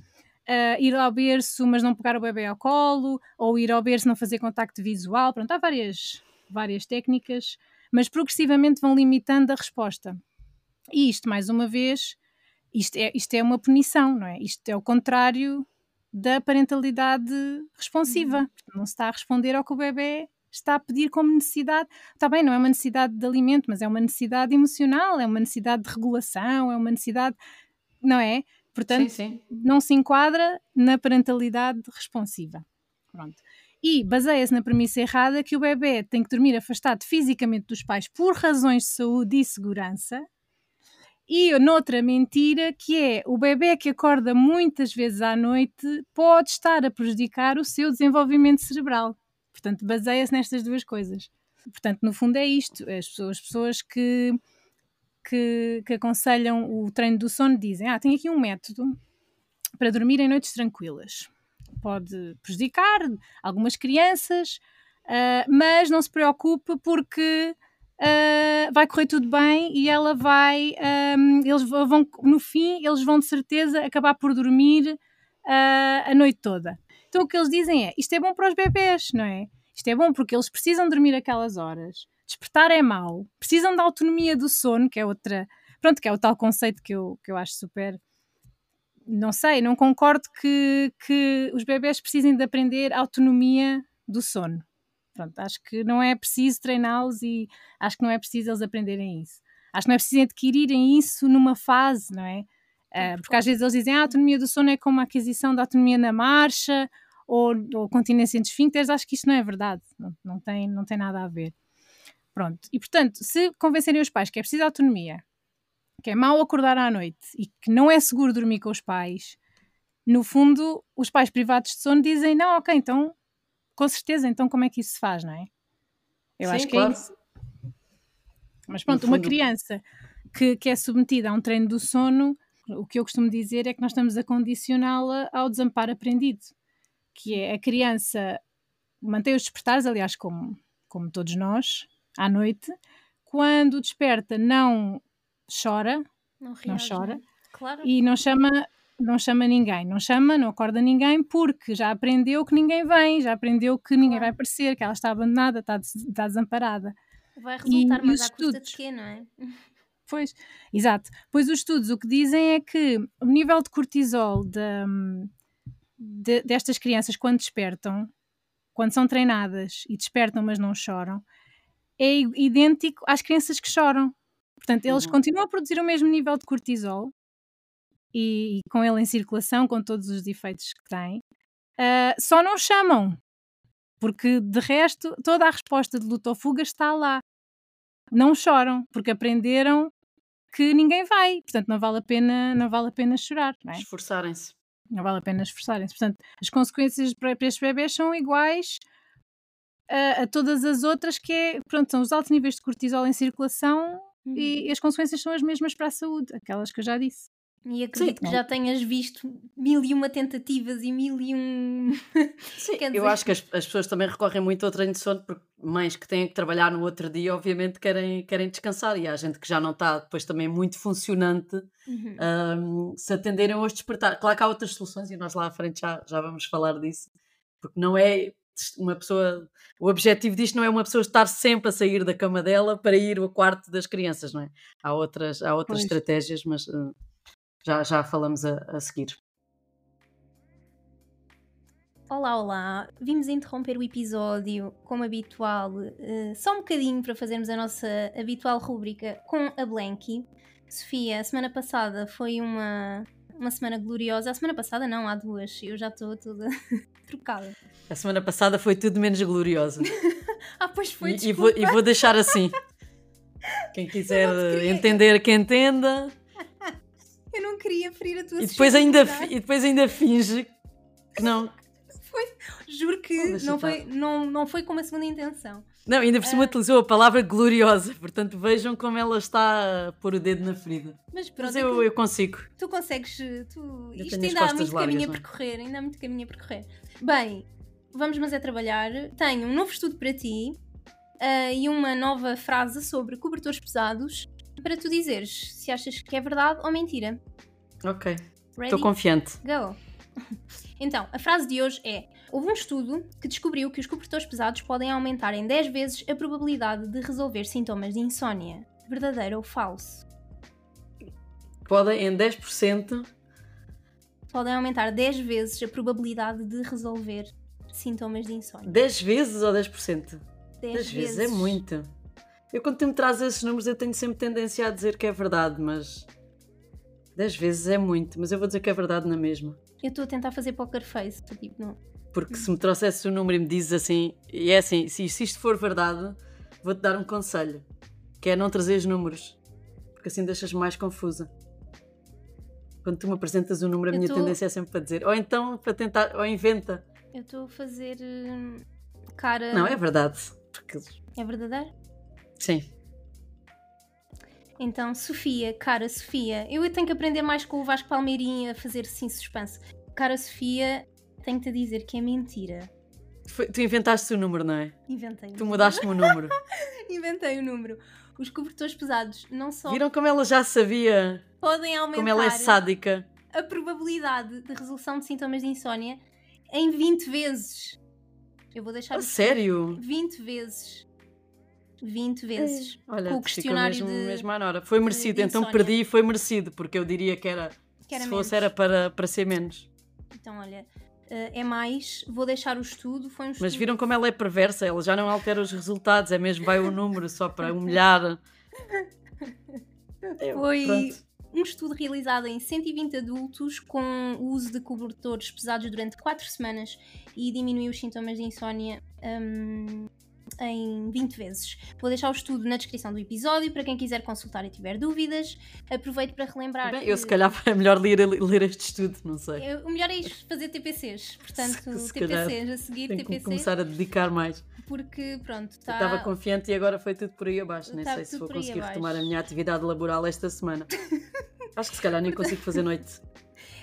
uh, ir ao berço, mas não pegar o bebê ao colo, ou ir ao berço não fazer contacto visual, pronto, há várias, várias técnicas, mas progressivamente vão limitando a resposta. E isto, mais uma vez, isto é, isto é uma punição, não é? Isto é o contrário da parentalidade responsiva. Uhum. Não se está a responder ao que o bebê está a pedir como necessidade. Está bem, não é uma necessidade de alimento, mas é uma necessidade emocional, é uma necessidade de regulação, é uma necessidade, não é? Portanto, sim, sim. não se enquadra na parentalidade responsiva. Pronto. E baseia-se na premissa errada que o bebê tem que dormir afastado fisicamente dos pais por razões de saúde e segurança. E noutra mentira que é o bebê que acorda muitas vezes à noite pode estar a prejudicar o seu desenvolvimento cerebral. Portanto, baseia-se nestas duas coisas. Portanto, no fundo é isto. As pessoas, as pessoas que, que, que, aconselham o treino do sono dizem: Ah, tem aqui um método para dormir em noites tranquilas. Pode prejudicar algumas crianças, uh, mas não se preocupe porque uh, vai correr tudo bem e ela vai. Um, eles vão, no fim, eles vão de certeza acabar por dormir uh, a noite toda. Então o que eles dizem é: isto é bom para os bebés, não é? Isto é bom porque eles precisam dormir aquelas horas. Despertar é mau. Precisam da autonomia do sono, que é outra. Pronto, que é o tal conceito que eu, que eu acho super. Não sei, não concordo que, que os bebés precisem de aprender autonomia do sono. Pronto, acho que não é preciso treiná-los e acho que não é preciso eles aprenderem isso. Acho que não é preciso adquirirem isso numa fase, não é? Uh, porque às vezes eles dizem ah, a autonomia do sono é como a aquisição da autonomia na marcha ou, ou continência entre esfíncteres. Acho que isto não é verdade, não, não, tem, não tem nada a ver. Pronto, e portanto, se convencerem os pais que é preciso autonomia, que é mau acordar à noite e que não é seguro dormir com os pais, no fundo, os pais privados de sono dizem: não, ok, então, com certeza, então como é que isso se faz, não é? Eu Sim, acho que é claro. é isso. Mas pronto, uma criança que, que é submetida a um treino do sono o que eu costumo dizer é que nós estamos a condicioná-la ao desamparo aprendido, que é a criança mantém os despertares, aliás, como, como todos nós, à noite, quando desperta não chora, não, reage, não chora, né? claro. e não chama não chama ninguém, não chama, não acorda ninguém, porque já aprendeu que ninguém vem, já aprendeu que ninguém vai aparecer, que ela está abandonada, está, está desamparada. Vai resultar e, mais à custa de quê, não é? Pois, exato. Pois os estudos o que dizem é que o nível de cortisol de, de, destas crianças quando despertam, quando são treinadas e despertam mas não choram, é idêntico às crianças que choram. Portanto, eles uhum. continuam a produzir o mesmo nível de cortisol e, e, com ele em circulação, com todos os efeitos que têm, Uh, só não chamam, porque de resto toda a resposta de luta ou fuga está lá. Não choram, porque aprenderam que ninguém vai, portanto não vale a pena, não vale a pena chorar. É? Esforçarem-se. não vale a pena esforçarem-se. Portanto, as consequências para, para estes bebés são iguais a, a, todas as outras, que é, pronto, são os altos níveis de cortisol em circulação uhum. e, e as consequências são as mesmas para a saúde, aquelas que eu já disse. E acredito Sim, que já tenhas visto mil e uma tentativas e mil e um. Sim, dizer... eu acho que as, as, pessoas também recorrem muito ao treino de sono, porque mães que têm que trabalhar no outro dia, obviamente, querem, querem descansar. E há gente que já não está depois também muito funcionante uhum. um, se atenderem aos despertar. Claro que há outras soluções e nós lá à frente já, já vamos falar disso, porque não é uma pessoa. O objetivo disto não é uma pessoa estar sempre a sair da cama dela para ir ao quarto das crianças, não é? Há outras, há outras estratégias, mas. Uh, já, já falamos a, a seguir. Olá, olá! Vimos interromper o episódio, como habitual, uh, só um bocadinho para fazermos a nossa habitual rúbrica com a Blanky. Sofia, a semana passada foi uma, uma semana gloriosa. A semana passada não, há duas. Eu já estou toda trocada. A semana passada foi tudo menos gloriosa. ah, pois foi, e, e, vou, e vou deixar assim. Quem quiser entender, que entenda. Eu não queria ferir a tua e depois ainda E depois ainda finge que não. Foi, juro que não foi, não, não foi com uma segunda intenção. Não, ainda por cima uh... utilizou a palavra gloriosa, portanto vejam como ela está a pôr o dedo na ferida. Mas pronto, Mas eu, eu consigo. Tu consegues. Tu... Isto ainda há muito largas, caminho a é? percorrer, ainda há muito caminho a percorrer. Bem, vamos mas é trabalhar. Tenho um novo estudo para ti uh, e uma nova frase sobre cobertores pesados para tu dizeres se achas que é verdade ou mentira. Ok. Estou confiante. Go. Então, a frase de hoje é: Houve um estudo que descobriu que os cobertores pesados podem aumentar em 10 vezes a probabilidade de resolver sintomas de insónia. Verdadeiro ou falso? Podem em 10%. Podem aumentar 10 vezes a probabilidade de resolver sintomas de insónia. 10 vezes ou 10%? 10, 10 vezes. vezes é muito. Eu, quando tu me trazes esses números, eu tenho sempre tendência a dizer que é verdade, mas. 10 vezes é muito, mas eu vou dizer que é verdade na mesma. Eu estou a tentar fazer poker face, tipo, não. Porque se me trouxesses o um número e me dizes assim, e é assim, se, se isto for verdade, vou-te dar um conselho, que é não trazer os números, porque assim deixas mais confusa. Quando tu me apresentas o um número, a eu minha tô... tendência é sempre para dizer, ou então para tentar, ou inventa. Eu estou a fazer hum, cara. Não, é verdade. Porque... É verdadeiro? Sim. Então, Sofia, cara Sofia, eu tenho que aprender mais com o Vasco Palmeirinho a fazer sim suspense. Cara Sofia, tenho-te a dizer que é mentira. Foi, tu inventaste o número, não é? Inventei. Tu mudaste-me o número. Inventei o número. Os cobertores pesados não só. Viram como ela já sabia? Podem aumentar. Como ela é sádica. A probabilidade de resolução de sintomas de insónia em 20 vezes. Eu vou deixar. A sério? 20 vezes. 20 vezes. Olha, com o questionário mesmo, de, mesmo à hora. Foi merecido, então perdi e foi merecido, porque eu diria que era. Que era se fosse, era para, para ser menos. Então, olha, uh, é mais, vou deixar o estudo. Foi um estudo. Mas viram como ela é perversa? Ela já não altera os resultados, é mesmo vai o número só para humilhar. Foi Pronto. um estudo realizado em 120 adultos com o uso de cobertores pesados durante 4 semanas e diminuiu os sintomas de insónia. Um, em 20 vezes. Vou deixar o estudo na descrição do episódio para quem quiser consultar e tiver dúvidas. Aproveito para relembrar. Bem, que... Eu se calhar é melhor ler, ler este estudo, não sei. o melhor é fazer TPCs, portanto, se, se TPCs a seguir, tenho TPCs. começar a dedicar mais. Porque, pronto, está. Estava confiante e agora foi tudo por aí abaixo. Nem sei se vou conseguir retomar a minha atividade laboral esta semana. Acho que se calhar nem consigo fazer noite.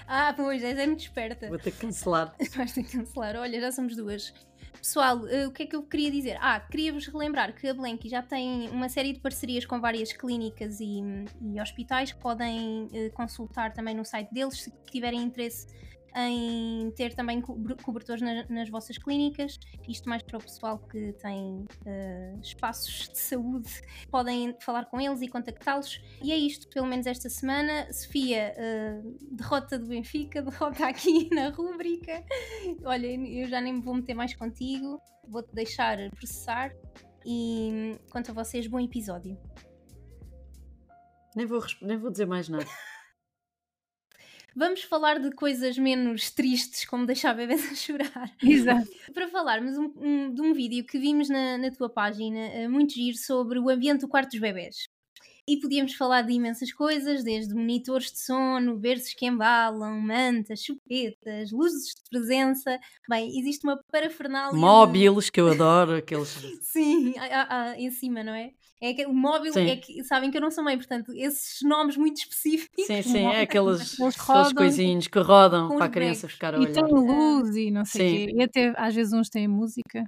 Ah, pois, és é muito esperta. Vou ter que cancelar. Vais ter que cancelar. Olha, já somos duas. Pessoal, uh, o que é que eu queria dizer? Ah, queria-vos relembrar que a Blanky já tem uma série de parcerias com várias clínicas e, e hospitais que podem uh, consultar também no site deles se tiverem interesse em ter também cobertores nas, nas vossas clínicas, isto mais para o pessoal que tem uh, espaços de saúde, podem falar com eles e contactá-los. E é isto, pelo menos esta semana. Sofia, uh, derrota do Benfica, derrota aqui na rúbrica. Olha, eu já nem me vou meter mais contigo, vou-te deixar processar. E quanto a vocês, bom episódio. Nem vou, nem vou dizer mais nada. vamos falar de coisas menos tristes, como deixar bebês a chorar. Exato. Para falarmos um, um, de um vídeo que vimos na, na tua página, uh, muito giro, sobre o ambiente do quarto dos bebés. E podíamos falar de imensas coisas, desde monitores de sono, berços que embalam, mantas, chupetas, luzes de presença. Bem, existe uma parafernália. Móveis, que eu adoro, aqueles. Sim, ah, ah, em cima, não é? É que o móvel sim. é que sabem que eu não sou mãe, portanto, esses nomes muito específicos. Sim, sim, é aqueles, aqueles coisinhos que rodam para a criança ficar a olhar. E tem luz e não sei o quê. E até às vezes uns têm música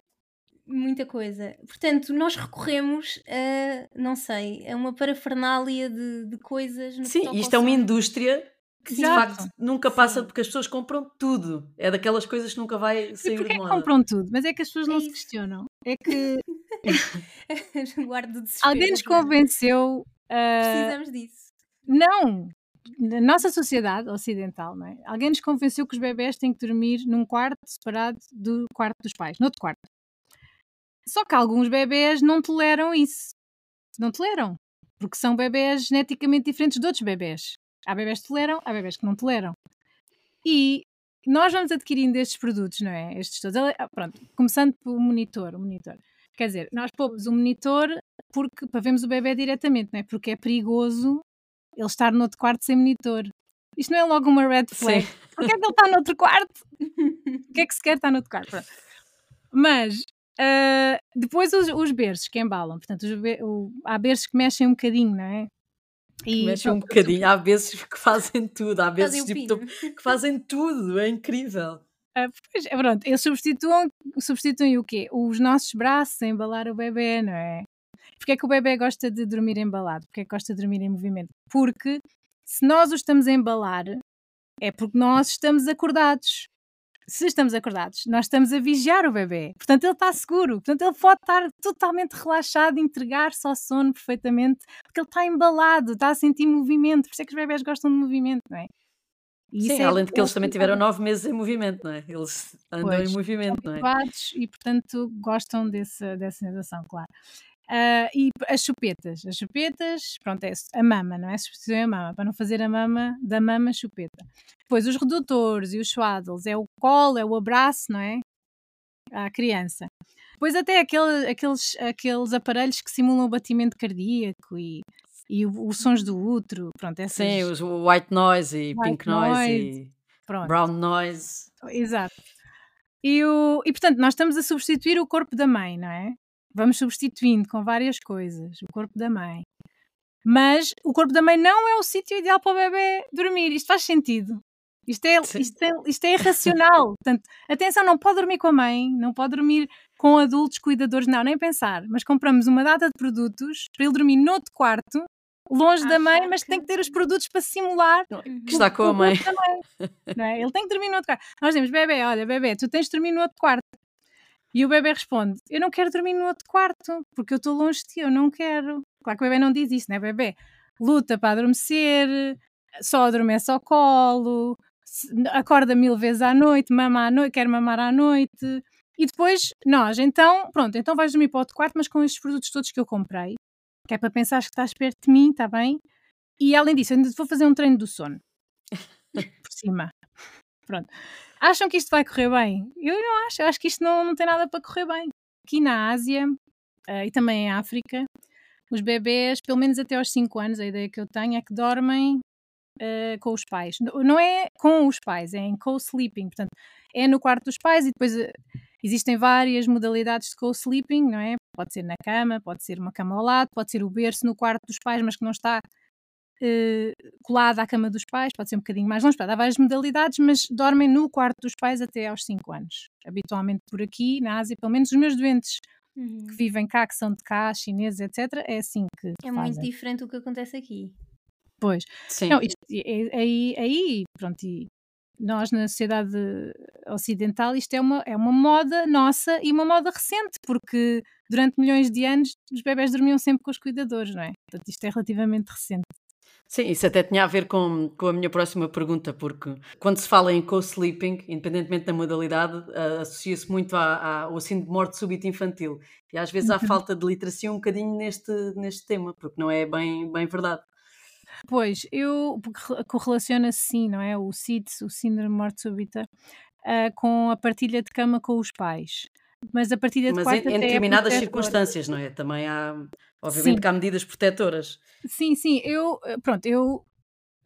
muita coisa. Portanto, nós recorremos a, não sei, a uma parafernália de, de coisas. Sim, isto é uma indústria que de facto nunca passa Sim. porque as pessoas compram tudo. É daquelas coisas que nunca vai sair de moda. compram tudo? Mas é que as pessoas é não isso. se questionam. É que alguém nos convenceu. Uh... Precisamos disso. Não! Na nossa sociedade ocidental, não é? Alguém nos convenceu que os bebés têm que dormir num quarto separado do quarto dos pais, noutro quarto. Só que alguns bebés não toleram isso. Não toleram. Porque são bebés geneticamente diferentes de outros bebés. Há bebés que toleram, há bebés que não toleram. E nós vamos adquirindo estes produtos, não é? Estes todos. Ah, pronto, começando pelo monitor. O monitor. Quer dizer, nós pomos o monitor porque, para vermos o bebê diretamente, não é? Porque é perigoso ele estar no outro quarto sem monitor. Isto não é logo uma red flag. Porquê é que ele está no outro quarto? O que é que se quer estar no outro quarto? Pronto. Mas Uh, depois os, os berços que embalam, portanto, os, o, há berços que mexem um bocadinho, não é? E, mexem um bocadinho, há vezes que fazem tudo, há vezes tipo, que fazem tudo, é incrível. Uh, pois, é, pronto, eles substituem, substituem o quê? Os nossos braços a embalar o bebê, não é? Porque é que o bebê gosta de dormir embalado? Porque é que gosta de dormir em movimento? Porque se nós o estamos a embalar, é porque nós estamos acordados se estamos acordados, nós estamos a vigiar o bebê. Portanto, ele está seguro. Portanto, ele pode estar totalmente relaxado, entregar-se ao sono perfeitamente, porque ele está embalado, está a sentir movimento. Por isso é que os bebés gostam de movimento, não é? Sim, é além de que eles também tiveram nove meses em movimento, não é? Eles andam pois, em movimento, não é? E, portanto, gostam desse, dessa sensação, claro. Uh, e as chupetas, as chupetas, pronto, é a mama, não é? Substituem a mama, para não fazer a mama da mama chupeta. Depois os redutores e os swaddles, é o colo, é o abraço, não é? À criança. Depois até aquele, aqueles, aqueles aparelhos que simulam o batimento cardíaco e, e os sons do útero, pronto. Essas... Sim, os white noise e white pink noise, noise e pronto. brown noise. Exato. E, o, e portanto, nós estamos a substituir o corpo da mãe, não é? Vamos substituindo com várias coisas o corpo da mãe. Mas o corpo da mãe não é o sítio ideal para o bebê dormir. Isto faz sentido. Isto é, isto é, isto é irracional. Portanto, atenção, não pode dormir com a mãe, não pode dormir com adultos cuidadores, não, nem pensar. Mas compramos uma data de produtos para ele dormir noutro quarto, longe da mãe, mas tem que ter os produtos para simular que está com a mãe. Não é? Ele tem que dormir no outro quarto. Nós dizemos, bebê, olha, bebê, tu tens de dormir no outro quarto. E o bebê responde: Eu não quero dormir no outro quarto, porque eu estou longe de ti, eu não quero. Claro que o bebê não diz isso, né? Bebê luta para adormecer, só adormece ao colo, acorda mil vezes à noite, mama à noite, quer mamar à noite. E depois, nós, então, pronto, então vais dormir para o outro quarto, mas com estes produtos todos que eu comprei, que é para pensar que estás perto de mim, está bem? E além disso, ainda vou fazer um treino do sono. Por cima. Pronto. Acham que isto vai correr bem? Eu não acho, eu acho que isto não, não tem nada para correr bem. Aqui na Ásia uh, e também em África, os bebês, pelo menos até aos 5 anos, a ideia que eu tenho é que dormem uh, com os pais. Não é com os pais, é em co-sleeping. Portanto, é no quarto dos pais e depois uh, existem várias modalidades de co-sleeping, não é? Pode ser na cama, pode ser uma cama ao lado, pode ser o berço no quarto dos pais, mas que não está colada à cama dos pais, pode ser um bocadinho mais longe, há várias modalidades, mas dormem no quarto dos pais até aos 5 anos. Habitualmente por aqui, na Ásia, pelo menos os meus doentes uhum. que vivem cá, que são de cá, chineses, etc., é assim que. É fazem. muito diferente do que acontece aqui. Pois. Sim. Não, isto, é, aí, aí, pronto, e nós na sociedade ocidental isto é uma, é uma moda nossa e uma moda recente, porque durante milhões de anos os bebés dormiam sempre com os cuidadores, não é? Portanto, isto é relativamente recente. Sim, isso até tinha a ver com, com a minha próxima pergunta, porque quando se fala em co-sleeping, independentemente da modalidade, uh, associa-se muito à, à, ao síndrome de morte súbita infantil. E às vezes há uhum. falta de literacia um bocadinho neste, neste tema, porque não é bem, bem verdade. Pois, eu correlaciona-se sim, não é? O SIDS, o síndrome de morte súbita, uh, com a partilha de cama com os pais. Mas a partilha de Mas quarto em, em é determinadas protetora. circunstâncias, não é? Também há, obviamente, Sim. que há medidas protetoras. Sim, sim, eu, eh, pronto, eu,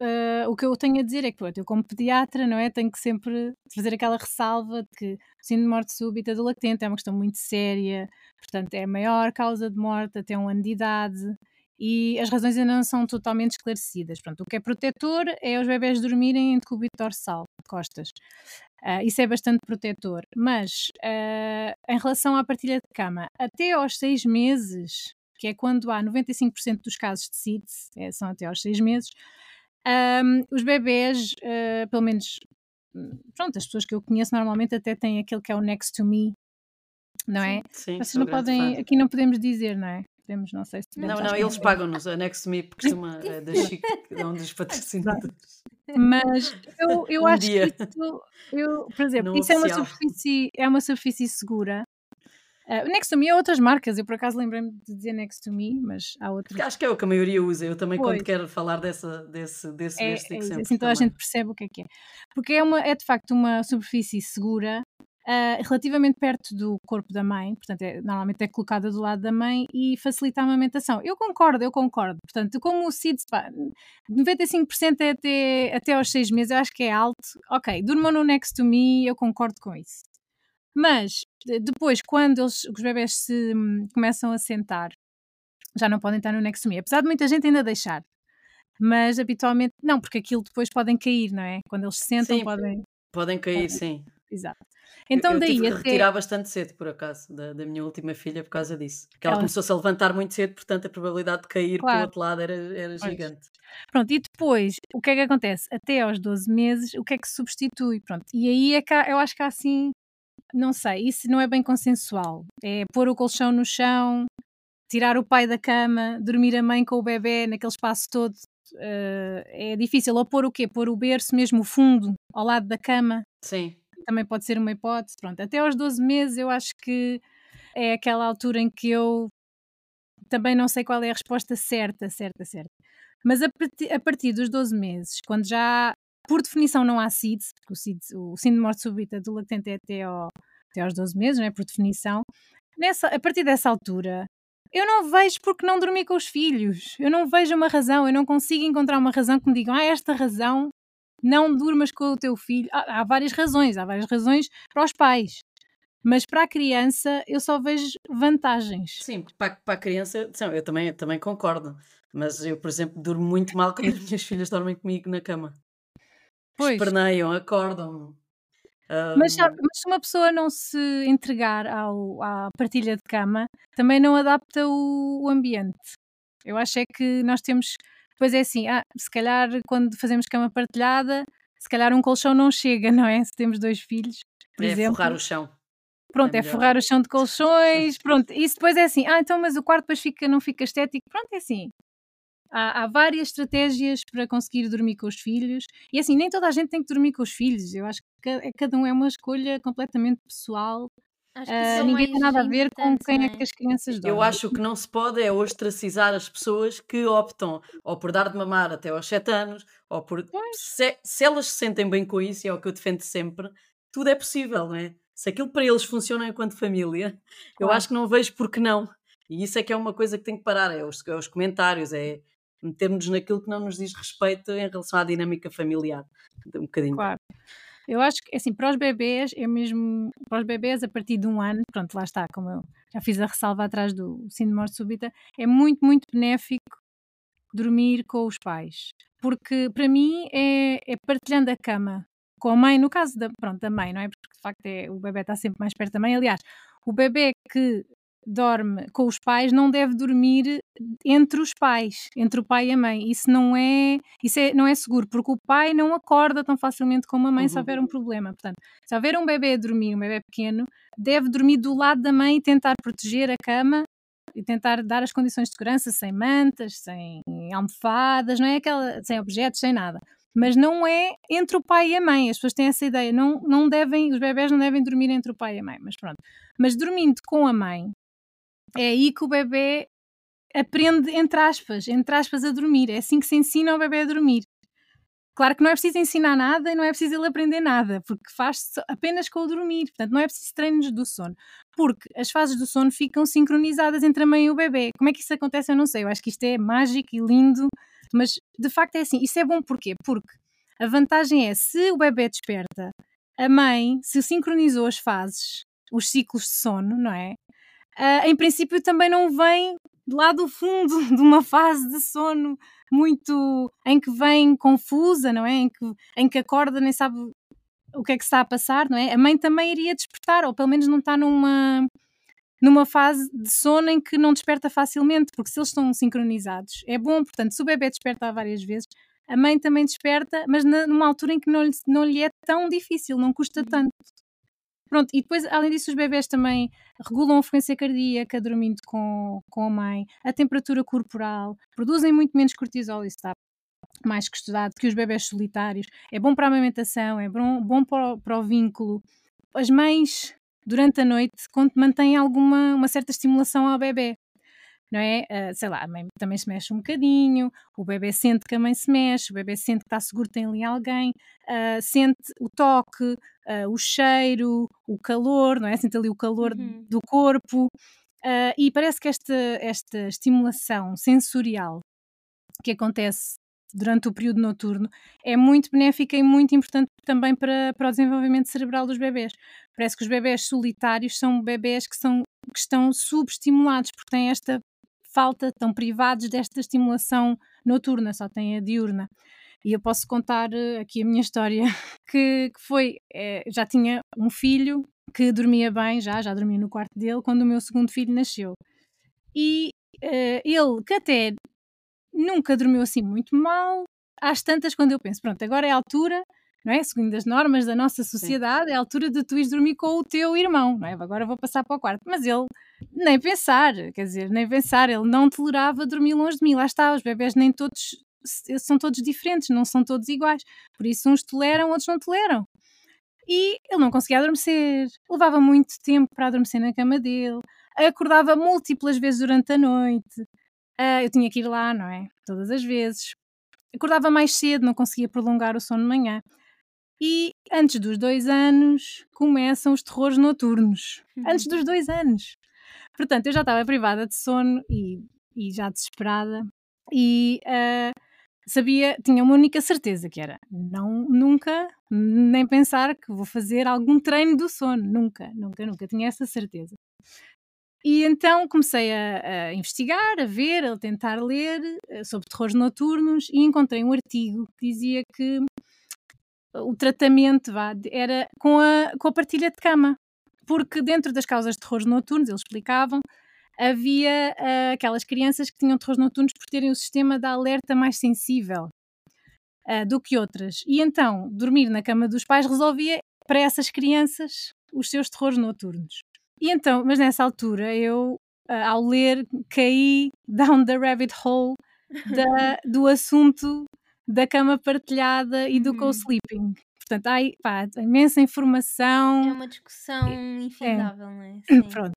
eh, o que eu tenho a dizer é que, pronto, eu como pediatra, não é, tenho que sempre fazer aquela ressalva de que o síndrome de morte súbita do lactente é uma questão muito séria, portanto é a maior causa de morte até um ano de idade e as razões ainda não são totalmente esclarecidas. Pronto, o que é protetor é os bebés dormirem em decúbito dorsal, de costas. Ah, isso é bastante protetor. Mas ah, em relação à partilha de cama, até aos seis meses, que é quando há 95% dos casos de SIDS, é, são até aos seis meses, ahm, os bebés, ah, pelo menos, pronto, as pessoas que eu conheço normalmente até têm aquele que é o next to me, não é? Sim, Vocês sou não podem, fã. aqui não podemos dizer, não é? Podemos, não sei se Não, não, eles pagam-nos. A Next Me costuma é da Chico, é um dos patrocinadores. Mas eu, eu Um acho dia. que isso, eu, por exemplo, Não isso é uma superfície, é uma superfície segura. Uh, Next to Me é outras marcas, eu por acaso lembrei-me de dizer Next to Me, mas há outras. Acho que é o que a maioria usa. Eu também, Pois. quando quero falar dessa, desse, desse, É, é sempre. assim toda a gente percebe o que é que é. Porque é, uma, é de facto uma superfície segura, uh, relativamente perto do corpo da mãe, portanto, é, normalmente é colocada do lado da mãe e facilita a amamentação. Eu concordo, eu concordo. Portanto, como o CIDS, pá, 95% é até, até aos 6 meses, eu acho que é alto. Ok, durmam no Next to Me, eu concordo com isso. Mas de- depois, quando eles, os bebés se hum, começam a sentar, já não podem estar no Next to Me, apesar de muita gente ainda deixar. Mas habitualmente, não, porque aquilo depois podem cair, não é? Quando eles se sentam, Sim, podem. Podem cair, sim. Exato. Eu- Então, eu, daí tive que até. retirar bastante cedo, por acaso, da, da minha última filha, por causa disso. Porque ela Ela- começou-se a levantar muito cedo, portanto a probabilidade de cair para o Claro. outro lado era, era gigante. Pronto, e depois, o que é que acontece? Até aos 12 meses, o que é que se substitui? Pronto, e aí é que eu acho que há assim, não sei, isso não é bem consensual. É pôr o colchão no chão, tirar o pai da cama, dormir a mãe com o bebê naquele espaço todo. eh, é difícil. Ou pôr o quê? Pôr o berço, mesmo o fundo, ao lado da cama, Sim. Também pode ser uma hipótese. Pronto, até aos 12 meses eu acho que é aquela altura em que eu também não sei qual é a resposta certa, certa, certa. Mas a, parti- a partir dos 12 meses, quando já, por definição, não há SIDS, porque o, SIDS, o síndrome de morte súbita do lactente é até, ao, até aos 12 meses, não é? Por definição. Nessa, a partir dessa altura, eu não vejo porque não dormir com os filhos. Eu não vejo uma razão, eu não consigo encontrar uma razão que me digam, ah, esta razão não durmas com o teu filho. Há, há várias razões, há várias razões para os pais. Mas para a criança eu só vejo vantagens. Sim, para, para a criança, sim, eu também, eu também concordo. Mas eu, por exemplo, durmo muito mal quando as minhas filhas dormem comigo na cama. Pois. Esperneiam, acordam. Mas, Ahm, sabe, mas se uma pessoa não se entregar ao, à partilha de cama, também não adapta o, o ambiente. Eu acho é que nós temos. Depois é assim, ah, se calhar quando fazemos cama partilhada, se calhar um colchão não chega, não é? Se temos dois filhos, por é exemplo. forrar o chão. Pronto, É é, forrar o chão de colchões, pronto. Isso depois é assim, ah, então, mas o quarto depois fica, não fica estético. Pronto, é assim. Há, há várias estratégias para conseguir dormir com os filhos. E assim, nem toda a gente tem que dormir com os filhos. Eu acho que ca- cada um é uma escolha completamente pessoal. Acho que isso é o ninguém tem nada a ver com quem não é que as crianças dormem. Eu acho que não se pode é ostracizar as pessoas que optam ou por dar de mamar até aos 7 anos, ou por. Se, se elas se sentem bem com isso, e é o que eu defendo sempre, tudo é possível, não é? Se aquilo para eles funciona enquanto família, eu Claro. acho que não vejo por que não. E isso é que é uma coisa que tem que parar: é os, é os comentários, é metermos naquilo que não nos diz respeito em relação à dinâmica familiar. Um bocadinho. Claro. Eu acho que, assim, para os bebês, é mesmo. Para os bebês, a partir de um ano, pronto, lá está, como eu já fiz a ressalva atrás do síndrome de morte súbita, é muito, muito benéfico dormir com os pais. Porque, para mim, é, é partilhando a cama com a mãe, no caso da, pronto, da mãe, não é? Porque, de facto, é, o bebê está sempre mais perto da mãe. Aliás, o bebê que dorme com os pais não deve dormir entre os pais, entre o pai e a mãe. Isso não é, isso é, não é seguro, porque o pai não acorda tão facilmente como a mãe se Uhum. houver um problema. Portanto, se houver um bebê a dormir, um bebê pequeno, deve dormir do lado da mãe e tentar proteger a cama e tentar dar as condições de segurança sem mantas, sem almofadas, não é aquela, sem objetos, sem nada. Mas não é entre o pai e a mãe. As pessoas têm essa ideia. Não, não devem, os bebés não devem dormir entre o pai e a mãe. Mas pronto. Mas dormindo com a mãe, é aí que o bebê aprende, entre aspas, entre aspas, a dormir. É assim que se ensina o bebê a dormir. Claro que não é preciso ensinar nada e não é preciso ele aprender nada, porque faz-se apenas com o dormir. Portanto, não é preciso treinos do sono. Porque as fases do sono ficam sincronizadas entre a mãe e o bebê. Como é que isso acontece? Eu não sei. Eu acho que isto é mágico e lindo, mas de facto é assim. Isso é bom porquê? Porque a vantagem é se o bebê desperta, a mãe se sincronizou as fases, os ciclos de sono, não é? Uh, em princípio também não vem lá do fundo de uma fase de sono muito em que vem confusa, não é? Em que, em que acorda, nem sabe o que é que está a passar, não é? A mãe também iria despertar, ou pelo menos não está numa, numa fase de sono em que não desperta facilmente, porque se eles estão sincronizados, é bom, portanto, se o bebê desperta várias vezes, a mãe também desperta, mas numa altura em que não lhe, não lhe é tão difícil, não custa uhum. tanto. Pronto, e depois, além disso, os bebés também regulam a frequência cardíaca dormindo com, com a mãe, a temperatura corporal, produzem muito menos cortisol, isso está mais que estudado, que os bebés solitários. É bom para a amamentação, é bom, bom para, o, para o vínculo. As mães, durante a noite, mantêm alguma, uma certa estimulação ao bebê não é? Uh, sei lá, a mãe também se mexe um bocadinho, o bebê sente que a mãe se mexe, o bebê sente que está seguro, tem ali alguém, uh, sente o toque, uh, o cheiro, o calor, não é? Sente ali o calor uhum. do corpo. e parece que esta, esta estimulação sensorial que acontece durante o período noturno é muito benéfica e muito importante também para, para o desenvolvimento cerebral dos bebés. Parece que os bebés solitários são bebés que, são, que estão subestimulados porque têm esta falta, estão privados desta estimulação noturna, só têm a diurna. E eu posso contar eh, aqui a minha história, que, que foi, é, já tinha um filho que dormia bem, já, já dormia no quarto dele, quando o meu segundo filho nasceu. E uh, ele, que até nunca dormiu assim muito mal, às tantas, quando eu penso, pronto, agora é a altura não é? Segundo as normas da nossa sociedade, Sim. é a altura de tu ires dormir com o teu irmão, não é? Agora vou passar para o quarto. Mas ele, nem pensar, quer dizer, nem pensar, ele não tolerava dormir longe de mim. Lá está, os bebés nem todos são todos diferentes, não são todos iguais. Por isso, uns toleram, outros não toleram. E ele não conseguia adormecer, levava muito tempo para adormecer na cama dele, acordava múltiplas vezes durante a noite. Uh, eu tinha que ir lá, não é? Todas as vezes. Acordava mais cedo, não conseguia prolongar o sono de manhã. E antes dos dois anos começam os terrores noturnos. Uhum. Antes dos dois anos. Portanto, eu já estava privada de sono e, e já desesperada. E uh, sabia, tinha uma única certeza que era não, nunca, nem pensar que vou fazer algum treino do sono. Nunca, nunca, nunca. Tinha essa certeza. E então comecei a, a, investigar, a ver, a tentar ler eh, sobre terrores noturnos e encontrei um artigo que dizia que o tratamento vá, era com a, com a partilha de cama. Porque dentro das causas de terrores noturnos, eles explicavam, havia uh, aquelas crianças que tinham terrores noturnos por terem o sistema de alerta mais sensível uh, do que outras. E então, dormir na cama dos pais resolvia para essas crianças os seus terrores noturnos. E então, mas nessa altura, eu, uh, ao ler, caí down the rabbit hole da, do assunto da cama partilhada e do uhum. co-sleeping. Portanto, há pá, imensa informação. É uma discussão é. infindável, não é? Sim. Pronto.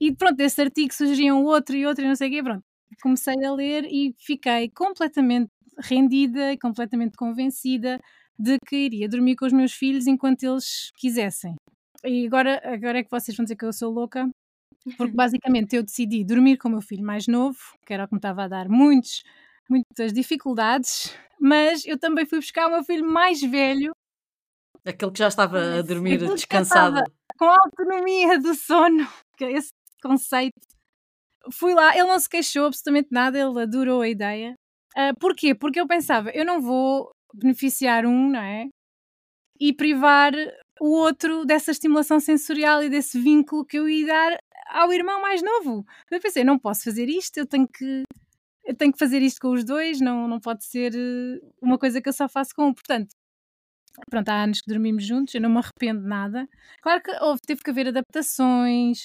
E pronto, desse artigo surgiam outro e outro e não sei o quê, pronto. Comecei a ler e fiquei completamente rendida e completamente convencida de que iria dormir com os meus filhos enquanto eles quisessem. E agora, agora é que vocês vão dizer que eu sou louca, porque basicamente eu decidi dormir com o meu filho mais novo, que era o que me estava a dar muitos, muitas dificuldades, mas eu também fui buscar o meu filho mais velho. Aquele que já estava a dormir descansado. Com a autonomia do sono, que é esse conceito. Fui lá, ele não se queixou absolutamente nada, ele adorou a ideia. Uh, porquê? Porque eu pensava, eu não vou beneficiar um, não é? E privar o outro dessa estimulação sensorial e desse vínculo que eu ia dar ao irmão mais novo. Eu pensei, não posso fazer isto, eu tenho que eu tenho que fazer isto com os dois, não, não pode ser eh, uma coisa que eu só faço com um. Portanto, pronto, há anos que dormimos juntos, eu não me arrependo de nada. Claro que houve, teve que haver adaptações,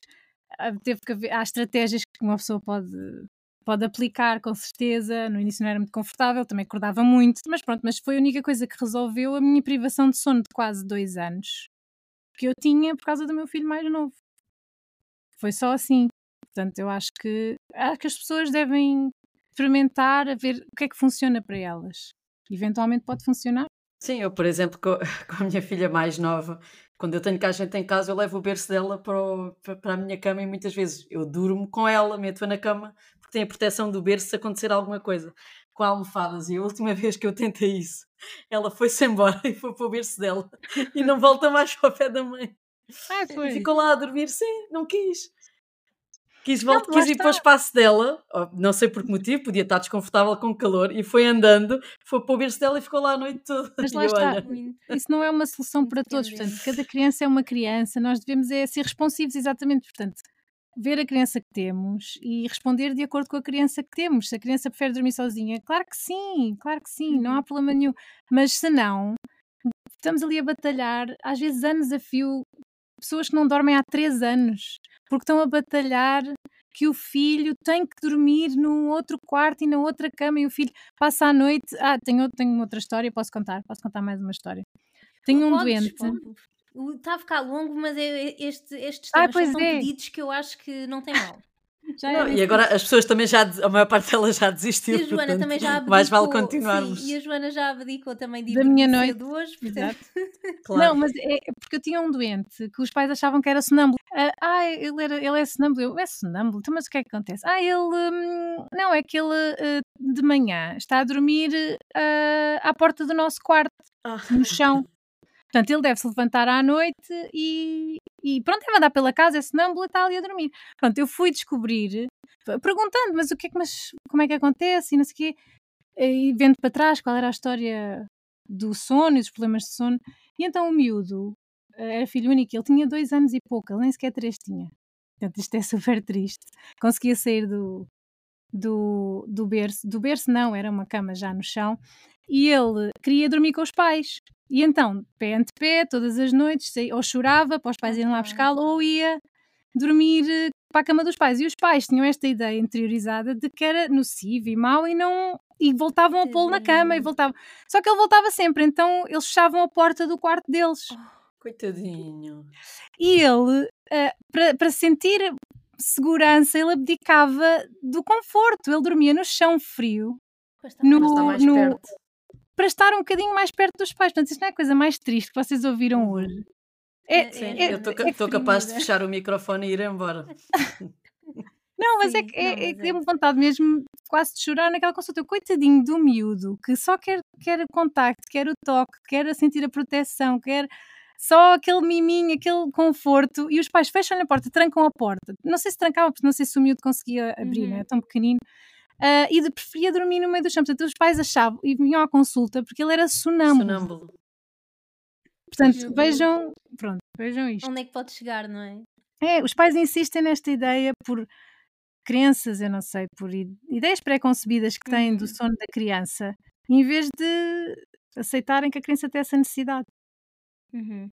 ah, teve que haver, há estratégias que uma pessoa pode, pode aplicar, com certeza. No início não era muito confortável, também acordava muito, mas pronto, mas foi a única coisa que resolveu a minha privação de sono de quase dois anos que eu tinha por causa do meu filho mais novo. Foi só assim. Portanto, eu acho que, acho que as pessoas devem experimentar a ver o que é que funciona para elas. Eventualmente pode funcionar. Sim, eu, por exemplo, com, a minha filha mais nova, quando eu tenho cá gente em casa, eu levo o berço dela para, o, para a minha cama e muitas vezes eu durmo com ela, meto-a na cama, porque tem a proteção do berço se acontecer alguma coisa, com almofadas. E a última vez que eu tentei isso, ela foi-se embora e foi para o berço dela e não volta mais para o pé da mãe. Ah. Ficou lá a dormir, sim, não quis. Quis, volta, Não, quis ir para o espaço dela, não sei por que motivo, podia estar desconfortável com o calor, e foi andando, foi para o berço dela e ficou lá a noite toda. Mas lá eu, está. olha. Isso não é uma solução para todos. Portanto, cada criança é uma criança. Nós devemos é ser responsivos, exatamente. Portanto, ver a criança que temos e responder de acordo com a criança que temos. Se a criança prefere dormir sozinha, claro que sim, claro que sim, não há Uhum. problema nenhum. Mas se não, estamos ali a batalhar, às vezes anos a fio, pessoas que não dormem há três anos, porque estão a batalhar que o filho tem que dormir num outro quarto e na outra cama e o filho passa a noite. Ah, tenho, tenho outra história, posso contar? Posso contar mais uma história? Tenho um doente. Está a ficar longo, mas é, este, estes Ah, temas pois são é. pedidos que eu acho que não tem mal. Já não, e agora as pessoas também já, a maior parte delas já E desistiu, a Joana portanto, também já abdicou. mais vale sim, continuarmos. e a Joana já abdicou também de Da minha noite. cedo hoje. Portanto, Claro. Não, mas é porque eu tinha um doente que os pais achavam que era sonâmbulo. Ah, ele, era, ele é sonâmbulo. Eu, é sonâmbulo? Então, mas o que é que acontece? Ah, ele. hum, não, é que ele ah, de manhã está a dormir ah, à porta do nosso quarto, Ah. no chão. Portanto, ele deve se levantar à noite e, e pronto, deve andar pela casa, é sonâmbulo e está ali a dormir. Pronto, eu fui descobrir, p- perguntando, mas o que é que, mas como é que acontece e não sei o quê, e vendo para trás qual era a história do sono e dos problemas de sono. E então o miúdo eh, era filho único, ele tinha dois anos e pouco, ele nem sequer três tinha. Portanto, isto é super triste. Conseguia sair do, do, do berço, do berço não, era uma cama já no chão, e ele queria dormir com os pais. E então, pé ante pé, todas as noites, ou chorava para os pais irem lá buscá-lo, ou ia dormir eh, para a cama dos pais. E os pais tinham esta ideia interiorizada de que era nocivo e mau e não. E voltavam a pô-lo na cama e voltavam. Só que ele voltava sempre, então eles fechavam a porta do quarto deles. Coitadinho. E ele, eh, para sentir segurança, ele abdicava do conforto. Ele dormia no chão frio está No- Mas está mais no- perto. Para estar um bocadinho mais perto dos pais. Portanto, isto não é a coisa mais triste que vocês ouviram hoje. É, É- Sim, é- eu estou é capaz de fechar o microfone e ir embora. Não, mas é Sim, que é, é que é. deu-me vontade mesmo quase de chorar naquela consulta. O coitadinho do miúdo que só quer, quer o contacto, quer o toque, quer sentir a proteção, quer só aquele miminho, aquele conforto. E os pais fecham-lhe a porta, trancam a porta. Não sei se trancavam, porque não sei se o miúdo conseguia abrir, Uhum. não é tão pequenino. Ah, e de, preferia dormir no meio do chão. Portanto, os pais achavam e vinham à consulta porque ele era sonâmbulo. Sonâmbulo. Portanto, vejam, pronto, vejam isto. Onde é que pode chegar, não é? É, os pais insistem nesta ideia por crenças, eu não sei, por ideias pré-concebidas que têm do Uhum. sono da criança, em vez de aceitarem que a criança tem essa necessidade. Uhum.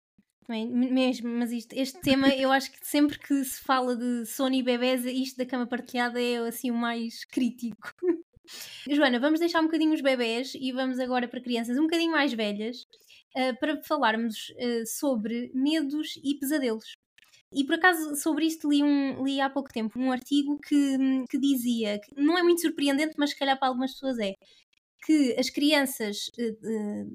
Também, mesmo, mas isto, este tema, eu acho que sempre que se fala de sono e bebés, isto da cama partilhada é assim o mais crítico. Joana, vamos deixar um bocadinho os bebés e vamos agora para crianças um bocadinho mais velhas eh, para falarmos eh, sobre medos e pesadelos. E por acaso sobre isto li, um, li há pouco tempo um artigo que, que dizia, que não é muito surpreendente, mas se calhar para algumas pessoas é, que as crianças compara-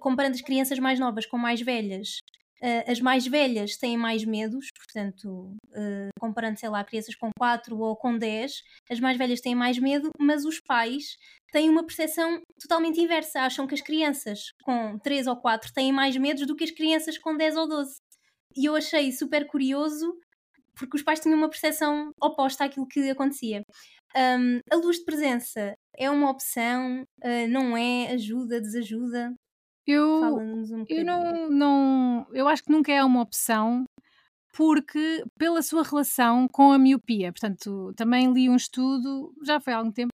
comparando as crianças mais novas com mais velhas, eh, as mais velhas têm mais medos, portanto, eh, comparando, sei lá, crianças com 4 ou com 10, as mais velhas têm mais medo, mas os pais têm uma percepção totalmente inversa. Acham que as crianças com 3 ou 4 têm mais medos do que as crianças com 10 ou 12. E eu achei super curioso porque os pais tinham uma percepção oposta àquilo que acontecia. Um, a luz de presença é uma opção? Uh, não é? Ajuda? Desajuda? Eu, um eu não, não, eu acho que nunca é uma opção porque pela sua relação com a miopia. Portanto, também li um estudo, já foi há algum tempo,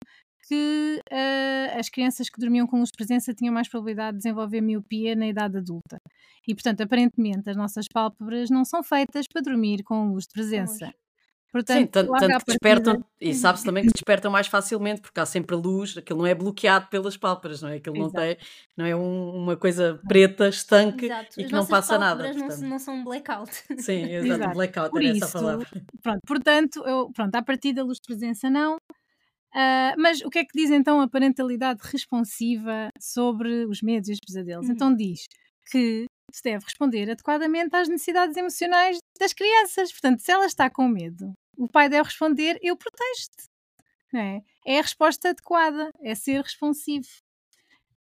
que eh, as crianças que dormiam com luz de presença tinham mais probabilidade de desenvolver miopia na idade adulta. E, portanto, aparentemente as nossas pálpebras não são feitas para dormir com luz de presença. Portanto, Sim, tanto, tanto que partida- despertam, e sabe-se também que despertam mais facilmente, porque há sempre a luz, aquilo não é bloqueado pelas pálpebras, não é? Aquilo não, Exato. tem, não é um- uma coisa preta, estanque, Exato. e As que não passa nada. pálpebras não, não são blackout. Sim, exato, blackout Por era essa a isso, palavra. Pronto, portanto, eu, pronto, à partida luz de presença não. Ah, mas o que é que diz então a parentalidade responsiva sobre os medos e os pesadelos? Uhum. Então diz que se deve responder adequadamente às necessidades emocionais das crianças. Portanto, se ela está com medo, o pai deve responder: Eu protejo-te. É? é a resposta adequada, é ser responsivo.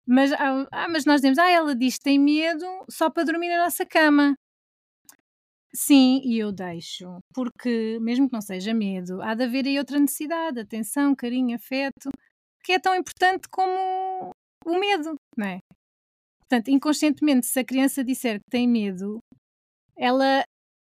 Mas, ah, ah, mas nós dizemos, ah, ela diz que tem medo só para dormir na nossa cama. Sim, e eu deixo, porque mesmo que não seja medo, há de haver aí outra necessidade, atenção, carinho, afeto, que é tão importante como o medo, não é? Portanto, inconscientemente, se a criança disser que tem medo, ela,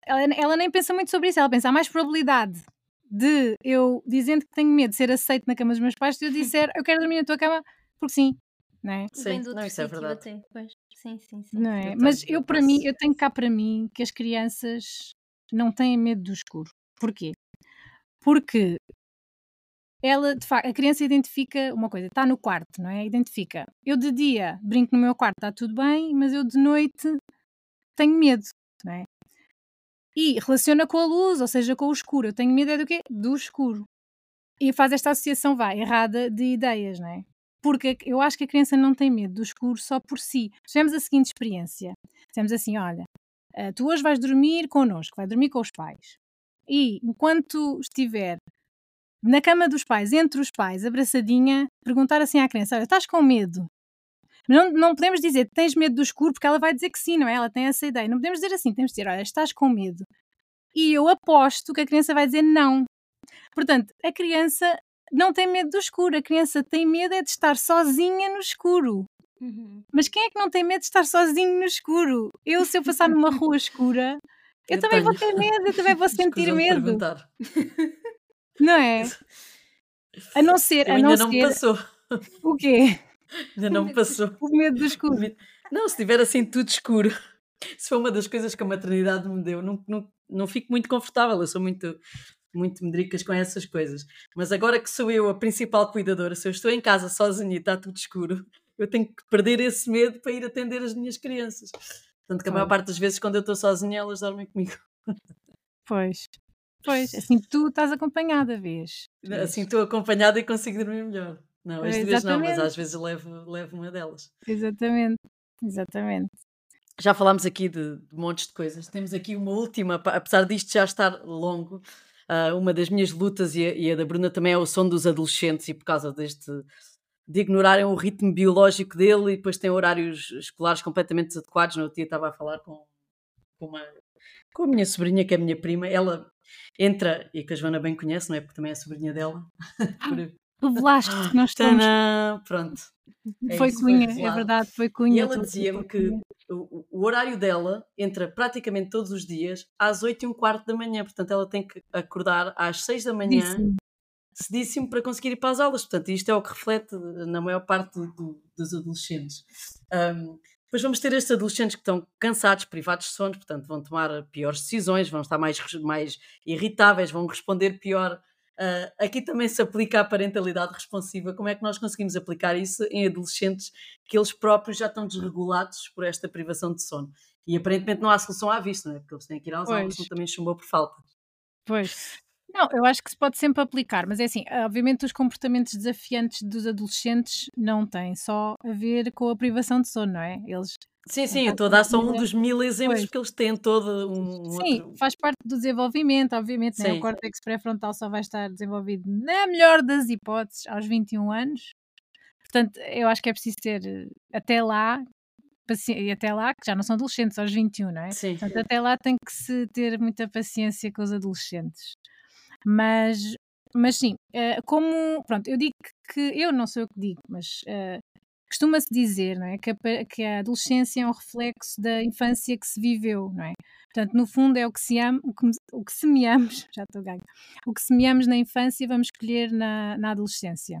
ela, ela nem pensa muito sobre isso, ela pensa, há mais probabilidade de eu, dizendo que tenho medo de ser aceito na cama dos meus pais, se eu disser, eu quero dormir na tua cama, porque sim, não é? Sim, Vem do não, outro isso é verdade. até, pois. Sim, sim, sim. Não é? Eu Mas eu, para mim, eu tenho cá para mim que as crianças não têm medo do escuro. Porquê? Porque ela, de facto, a criança identifica uma coisa, está no quarto, não é? Identifica. Eu de dia brinco no meu quarto, está tudo bem, mas eu de noite tenho medo, não é? E relaciona com a luz, ou seja, com o escuro. Eu tenho medo é do quê? Do escuro. E faz esta associação, vá, errada de ideias, não é? Porque eu acho que a criança não tem medo do escuro só por si. Tivemos a seguinte experiência. Dissemos assim, olha, eh, tu hoje vais dormir connosco, vai dormir com os pais. E enquanto estiver na cama dos pais, entre os pais, abraçadinha, perguntar assim à criança, olha, estás com medo? Mas Não, não podemos dizer, tens medo do escuro, porque ela vai dizer que sim, não é? Ela tem essa ideia. Não podemos dizer assim, temos de dizer, olha, estás com medo. E eu aposto que a criança vai dizer não. Portanto, a criança não tem medo do escuro, a criança tem medo é de estar sozinha no escuro. Uhum. Mas quem é que não tem medo de estar sozinho no escuro? Eu, se eu passar numa rua escura, eu, Eu também vou tenho. ter medo, eu também vou sentir medo, não é? A não ser, Eu a ainda não não me ser, passou. o quê? Ainda não me passou. O medo do escuro. Não, se tiver assim tudo escuro. Se foi uma das coisas que a maternidade me deu, não, não, não fico muito confortável. Eu sou muito, muito medricas com essas coisas. Mas agora que sou eu a principal cuidadora, se eu estou em casa sozinha e está tudo escuro, eu tenho que perder esse medo para ir atender as minhas crianças. Portanto, que a maior parte das vezes, quando eu estou sozinha, elas dormem comigo. Pois. Pois, assim tu estás acompanhada? Vês? Assim estou acompanhada e consigo dormir melhor. Não, É, este vez não, mas às vezes levo, levo uma delas. Exatamente, exatamente. Já falámos aqui de, de montes de coisas. Temos aqui uma última, apesar disto já estar longo, ah, uma das minhas lutas e a, e a da Bruna também é o som dos adolescentes e por causa deste de ignorarem o ritmo biológico dele e depois têm horários escolares completamente desadequados. No outro dia estava a falar com, com, uma, com a minha sobrinha, que é a minha prima. Ela entra, e que a Joana bem conhece, não é? Porque também é sobrinha dela. Por- Revelaste que nós estamos. Tadã! Pronto. É foi isso, foi Cunha, é revelado. verdade, foi Cunha. E ela dizia-me que o, o horário dela entra praticamente todos os dias às 8 e um quarto da manhã, portanto ela tem que acordar às 6 da manhã, Disse-me. cedíssimo para conseguir ir para as aulas. Portanto, isto é o que reflete na maior parte do- do- dos adolescentes. Ahm, depois vamos ter estes adolescentes que estão cansados, privados de sono, portanto vão tomar piores decisões, vão estar mais, mais irritáveis, vão responder pior. Ah, aqui também se aplica a parentalidade responsiva. Como é que nós conseguimos aplicar isso em adolescentes que eles próprios já estão desregulados por esta privação de sono? E aparentemente não há solução à vista, não é? Porque eles têm que ir aulas, Pois. também chumbou por falta. Pois. Não, eu acho que se pode sempre aplicar, mas é assim, obviamente os comportamentos desafiantes dos adolescentes não têm só a ver com a privação de sono, não é? Eles Sim, sim, eu estou a dar só um dos mil exemplos, Pois. porque eles têm todo um, Sim, outro. faz parte do desenvolvimento, obviamente, né? O córtex pré-frontal só vai estar desenvolvido, na melhor das hipóteses, aos 21 anos. Portanto, eu acho que é preciso ter eh, até lá, e até lá, que já não são adolescentes, aos 21, não é? Sim, Portanto, até lá tem que se ter muita paciência com os adolescentes. Mas, mas sim, eh, como, pronto, eu digo que, eu não sei o que digo, mas eh, costuma-se dizer, não é, que a, que a adolescência é um reflexo da infância que se viveu, não é? Portanto, no fundo é o que, se ama, o que, o que semeamos, já estou ganho, o que semeamos na infância vamos colher na, na adolescência.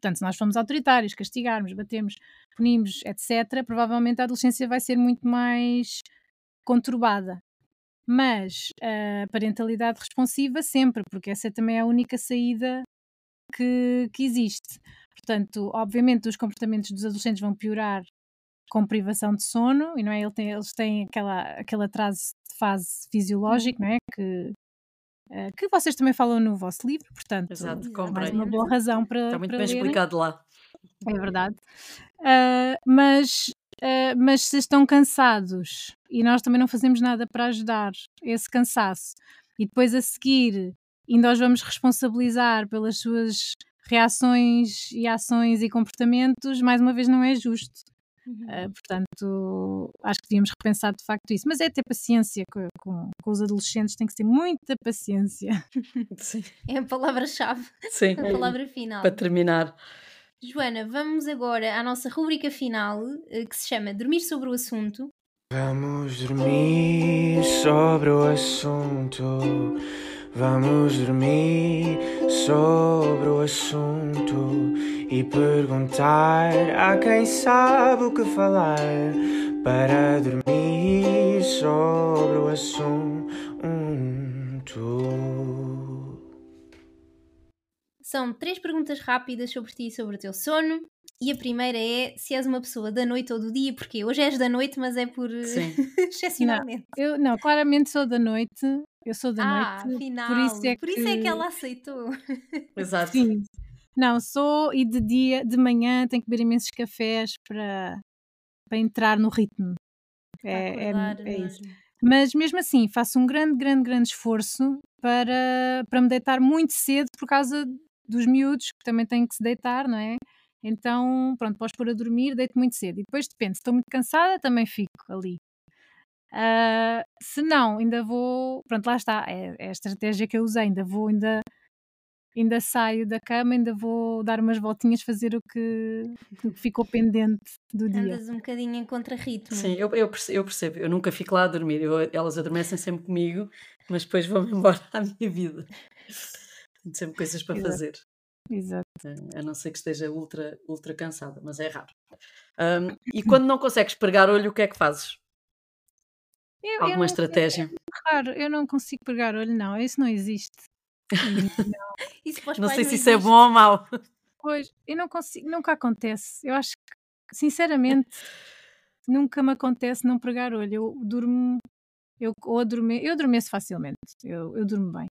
Portanto, se nós formos autoritários, castigarmos, batemos, punimos, etc., provavelmente a adolescência vai ser muito mais conturbada. Mas a parentalidade responsiva sempre, porque essa também é a única saída que, que existe. Portanto, obviamente, os comportamentos dos adolescentes vão piorar com privação de sono, e não é? Tem, eles têm aquela, aquele atraso de fase fisiológico, não é? Que, uh, que vocês também falam no vosso livro, portanto, Exato, é mais uma boa razão para. Está muito para bem lerem. explicado lá. É verdade. Uh, mas, uh, mas se estão cansados e nós também não fazemos nada para ajudar esse cansaço, e depois a seguir ainda os vamos responsabilizar pelas suas reações e ações e comportamentos, mais uma vez não é justo. Uh, portanto, acho que devíamos repensar de facto isso. Mas é ter paciência com, com, com os adolescentes, tem que ter muita paciência. Sim. É a palavra-chave, Sim. a palavra final. Para terminar. Joana, vamos agora à nossa rubrica final, eh, que se chama Dormir sobre o Assunto. Vamos dormir sobre o assunto. Vamos dormir sobre o assunto e perguntar a quem sabe o que falar para dormir sobre o assunto. São três perguntas rápidas sobre ti e sobre o teu sono. E a primeira é se és uma pessoa da noite ou do dia, porque hoje és da noite, mas é por excepcionalmente. Eu, não, claramente sou da noite. Eu sou da ah, noite. afinal, por isso é que, ela aceitou. Exato. Sim. Não, sou e de dia, de manhã tenho que beber imensos cafés para, para entrar no ritmo. É, é, Acordar, é não isso. Mas mesmo assim, faço um grande, grande, grande esforço para, para me deitar muito cedo por causa dos miúdos que também têm que se deitar, não é? Então, pronto, posso pôr a dormir, deito muito cedo. E depois depende, se estou muito cansada, também fico ali. Uh, se não, ainda vou. Pronto, lá está, é, é, a estratégia que eu usei. Ainda vou, ainda, ainda saio da cama, ainda vou dar umas voltinhas, fazer o que, o que ficou pendente do dia. Andas um bocadinho em contrarritmo. Sim, eu, eu, percebo, eu percebo. Eu nunca fico lá a dormir. Eu, elas adormecem sempre comigo, mas depois vou-me embora à minha vida. Sempre coisas para Exato. fazer. Exato. A não ser que esteja ultra, ultra cansada, mas é raro. Um, e quando não consegues pregar olho, o que é que fazes? Eu, eu Alguma não- estratégia? é raro, eu não consigo pregar olho, não, isso não existe. Isso para os Não sei se isso é existe. bom ou mau. Pois, eu não consigo, nunca acontece. Eu acho que, sinceramente, nunca me acontece não pregar olho. Eu durmo, eu ou adorme, eu adormeço facilmente, eu, eu durmo bem.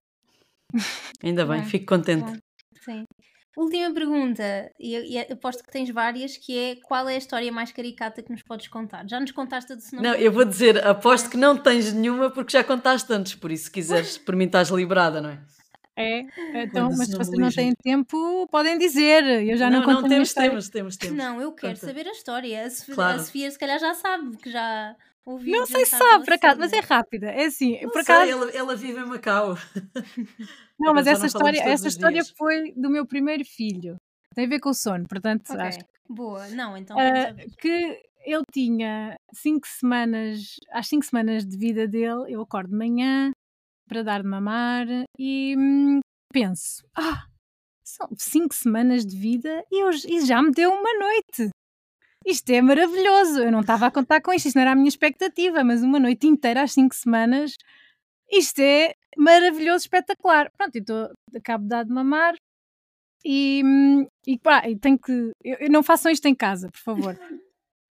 Ainda bem, Bem, fico contente. Sim. Última pergunta, e, e aposto que tens várias, que é qual é a história mais caricata que nos podes contar? Já nos contaste a de se não eu vou dizer, aposto que não tens nenhuma porque já contaste antes, por isso se quiseres, por mim estás liberada, não é? É, então, Quando mas se vocês não têm tempo, podem dizer. Eu já não, não, conto não temos, temos, temos, temos. Não, eu quero Conta. saber a história. A Sofia, Claro. a Sofia se calhar já sabe, que já Não sei se sabe, por acaso, mas é rápida. É assim, Não por sei, acaso. ela, ela vive em Macau. Não, mas essa história, essa história dias. foi do meu primeiro filho. Tem a ver com o sono, portanto, Ok, acho boa. Não, então saber. que ele tinha cinco semanas, às cinco semanas de vida dele, eu acordo de manhã para dar de mamar e hum, penso, ah, são cinco semanas de vida e, eu- e já me deu uma noite. Isto é maravilhoso. Eu não estava a contar com isto, isto não era a minha expectativa, mas uma noite inteira às cinco semanas, isto é maravilhoso, espetacular. Pronto, então acabo de dar de mamar e, e, pá, tenho que. Eu, eu não façam isto em casa, por favor.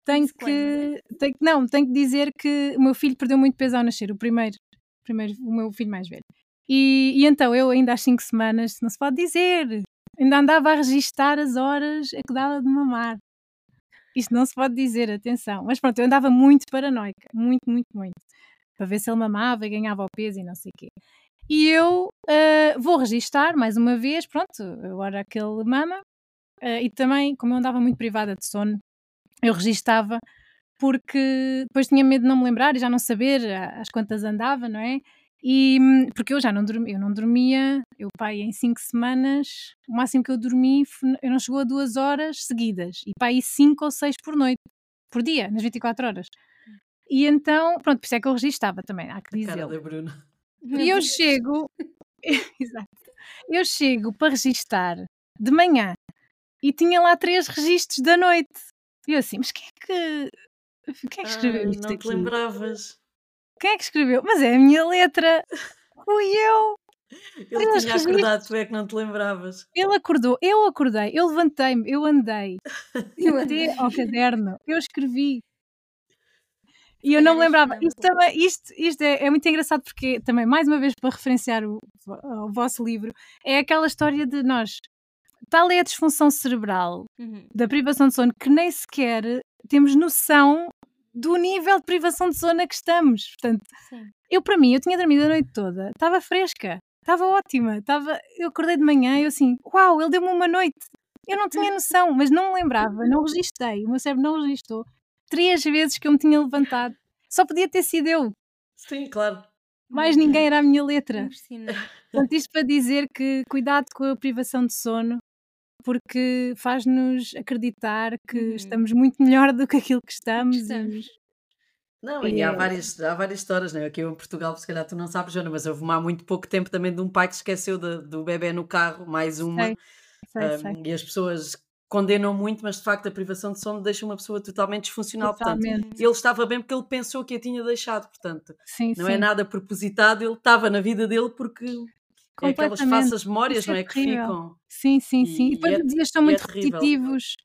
Tenho que, tenho Não, tenho que dizer que o meu filho perdeu muito peso ao nascer, o primeiro, primeiro o meu filho mais velho. E, e então eu, ainda às 5 semanas, não se pode dizer, ainda andava a registar as horas a que dava de mamar. Isto não se pode dizer, atenção. Mas pronto, eu andava muito paranoica, muito, muito, muito. Para ver se ele mamava e ganhava o peso e não sei o quê. E eu ah, vou registar mais uma vez, pronto, agora aquele mama. Ah, e também, como eu andava muito privada de sono, eu registava porque depois tinha medo de não me lembrar e já não saber às quantas andava, não é? E porque eu já não dormia, eu não dormia, eu pai em cinco semanas, o máximo que eu dormi, eu não chegou a duas horas seguidas, e pai cinco ou seis por noite, por dia, nas 24 horas. E então, pronto, por isso é que eu registava também, há que Cara dizer. E eu chego, exato, eu chego para registar de manhã e tinha lá três registros da noite. E eu assim, mas quem é que, quem é que escreveu Ah, isto não te lembravas. Quem é que escreveu? Mas é a minha letra. Fui eu. Ele Eu tinha acordado, tu é que não te lembravas. Ele acordou, eu acordei, eu levantei-me, eu andei. Eu andei ao caderno, eu escrevi. E eu não me lembrava. este Isto, também, isto, isto é, é muito engraçado porque, também, mais uma vez, para referenciar o, o vosso livro, é aquela história de nós. Tal é a disfunção cerebral Uhum. da privação de sono que nem sequer temos noção do nível de privação de sono a que estamos. Portanto, Sim. eu, para mim, eu tinha dormido a noite toda, estava fresca, estava ótima, estava... eu acordei de manhã e eu assim, uau, ele deu-me uma noite. Eu não tinha noção, mas não me lembrava, não registrei, o meu cérebro não registou três vezes que eu me tinha levantado. Só podia ter sido eu, Sim, claro. mais ninguém era a minha letra. Impressionante. Portanto, isto para dizer que cuidado com a privação de sono, porque faz-nos acreditar que Uhum. estamos muito melhor do que aquilo que estamos. Estamos. Não, E e há é- várias, há várias histórias, né? Aqui em Portugal, se calhar tu não sabes, Joana, mas houve há muito pouco tempo também de um pai que esqueceu de- do bebê no carro, mais uma. Sei, sei, um, sei. E as pessoas condenam muito, mas de facto a privação de sono deixa uma pessoa totalmente disfuncional. Portanto, Totalmente. ele estava bem porque ele pensou que a tinha deixado. Portanto, Sim, não sim. é nada propositado, ele estava na vida dele porque é aquelas falsas memórias, é não é? Que terrível. ficam. Sim, sim, sim. E- E depois é- os dias são é muito terrível. repetitivos.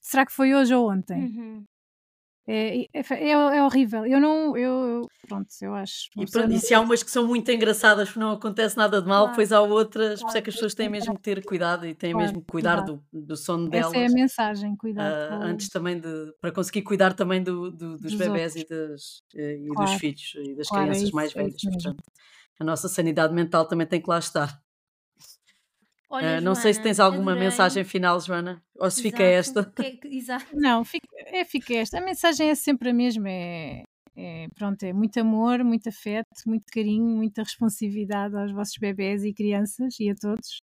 Será que foi hoje ou ontem? Uhum. É, é, é, é horrível. Eu não. Eu, pronto, eu acho. E, pronto, não- e se há umas que são muito engraçadas porque não acontece nada de mal, Claro. depois há outras, por isso é Claro. que as pessoas têm mesmo que ter cuidado e têm Claro, mesmo que cuidar cuidado. do, do sono delas. Essa é a mensagem, cuidado. com- antes também de para conseguir cuidar também do, do- dos Dos bebés e, das, eh, e Claro. dos filhos e das Claro, é crianças isso, mais é velhas. Portanto, a nossa sanidade mental também tem que lá estar. Olha, Ah, não sei se Joana, tens alguma adorei. mensagem final, Joana, ou se fica Exato. esta. Que é que- Exato. Não, fica, é, fica esta. A mensagem é sempre a mesma. É, é, pronto, é muito amor, muito afeto, muito carinho, muita responsividade aos vossos bebés e crianças e a todos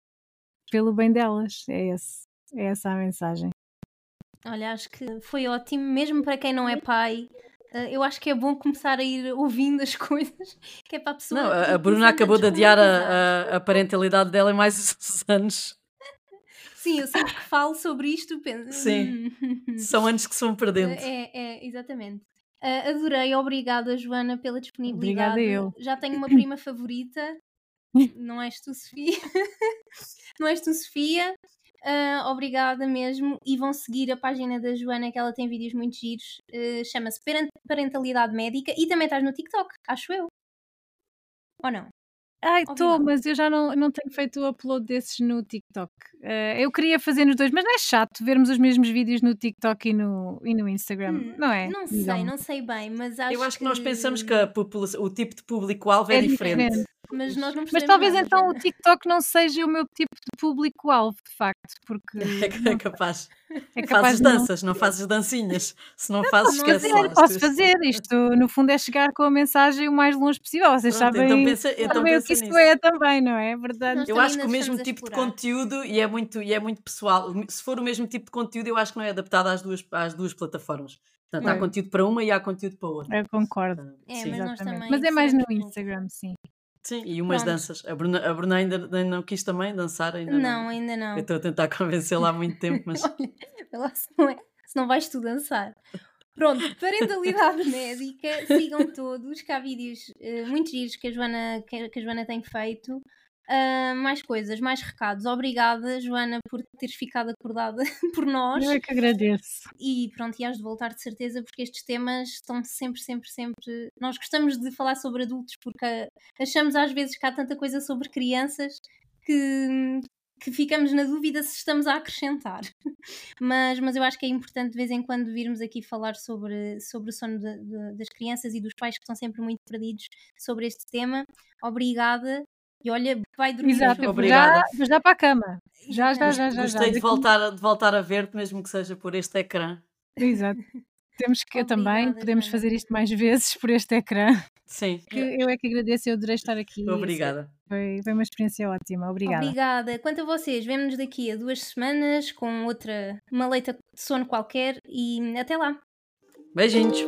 pelo bem delas. É, esse, é essa a mensagem. Olha, acho que foi ótimo, mesmo para quem não é pai. Eh, Eu acho que é bom começar a ir ouvindo as coisas, que é para a pessoa. Não, a- Bruna acabou de adiar a, a- a parentalidade dela em mais uns anos. Sim, eu sempre que falo sobre isto, penso. Sim. "Hum, São anos que são perdendo. É, é, exatamente. Ah, adorei, obrigada, Joana, pela disponibilidade. Obrigada eu. Já tenho uma prima favorita. Não és tu, Sofia? Não és tu, Sofia? Ah, obrigada mesmo. E vão seguir a página da Joana, que ela tem vídeos muito giros. Ah, Chama-se Parent- Parentalidade Médica e também estás no TikTok, acho eu. Ou não? Ai, estou, mas eu já não, não tenho feito o upload desses no TikTok. Eh, eu queria fazer nos dois, mas não é chato vermos os mesmos vídeos no TikTok e no, e no Instagram, Hum, não é? Não sei, Digam-me. não sei bem, mas acho Eu acho que nós pensamos que a população- o tipo de público-alvo é, É diferente. diferente. Mas nós não Mas talvez nada, então o. TikTok não seja o meu tipo de público-alvo, de facto, porque É capaz. é capaz Fazes não danças, não fazes dancinhas. Se não fazes, não esquece fazer, lá. posso fazer. Isto, no fundo, é chegar com a mensagem o mais longe possível. Vocês Pronto, sabem, então pensa, então sabem o que isto nisso. é também, não é? Verdade. Eu acho que o mesmo tipo de conteúdo e é muito e é muito pessoal. Se for o mesmo tipo de conteúdo, eu acho que não é adaptado às duas às duas plataformas. Portanto, há Pois. conteúdo para uma e há conteúdo para outra. Eu concordo. Ah, É, sim. mas Mas é mais no pouco. Instagram, sim. Sim, e umas Pronto. danças. A Bruna, a Bruna ainda, ainda não quis também dançar, ainda não. Não, ainda não. Eu estou a tentar convencê-la há muito tempo, mas Olha, se não, é, se não vais tu dançar. Pronto, parentalidade médica, sigam todos, que há vídeos eh, muito giros que a Joana, que a Joana tem feito. Ah, mais coisas, mais recados. Obrigada, Joana, por teres ficado acordada por nós. Eu é que agradeço. E pronto, e has de voltar de certeza, porque estes temas estão sempre, sempre, sempre. Nós gostamos de falar sobre adultos porque achamos às vezes que há tanta coisa sobre crianças que, que ficamos na dúvida se estamos a acrescentar. Mas, mas eu acho que é importante de vez em quando virmos aqui falar sobre, sobre o sono de- de- das crianças e dos pais que estão sempre muito perdidos sobre este tema. Obrigada e olha, vai dormir. Exato, Obrigada. Já, já para a cama. Já, já, já, já. Gostei já. De, voltar, de voltar a ver-te, mesmo que seja por este ecrã. Exato. Temos que também, podemos fazer isto mais vezes por este ecrã. Sim. Que eu é que agradeço, eu adorei estar aqui. Obrigada. Foi, foi uma experiência ótima, obrigada. Obrigada. Quanto a vocês, vemo-nos daqui a duas semanas com outra, uma leita de sono qualquer e até lá. Beijinhos.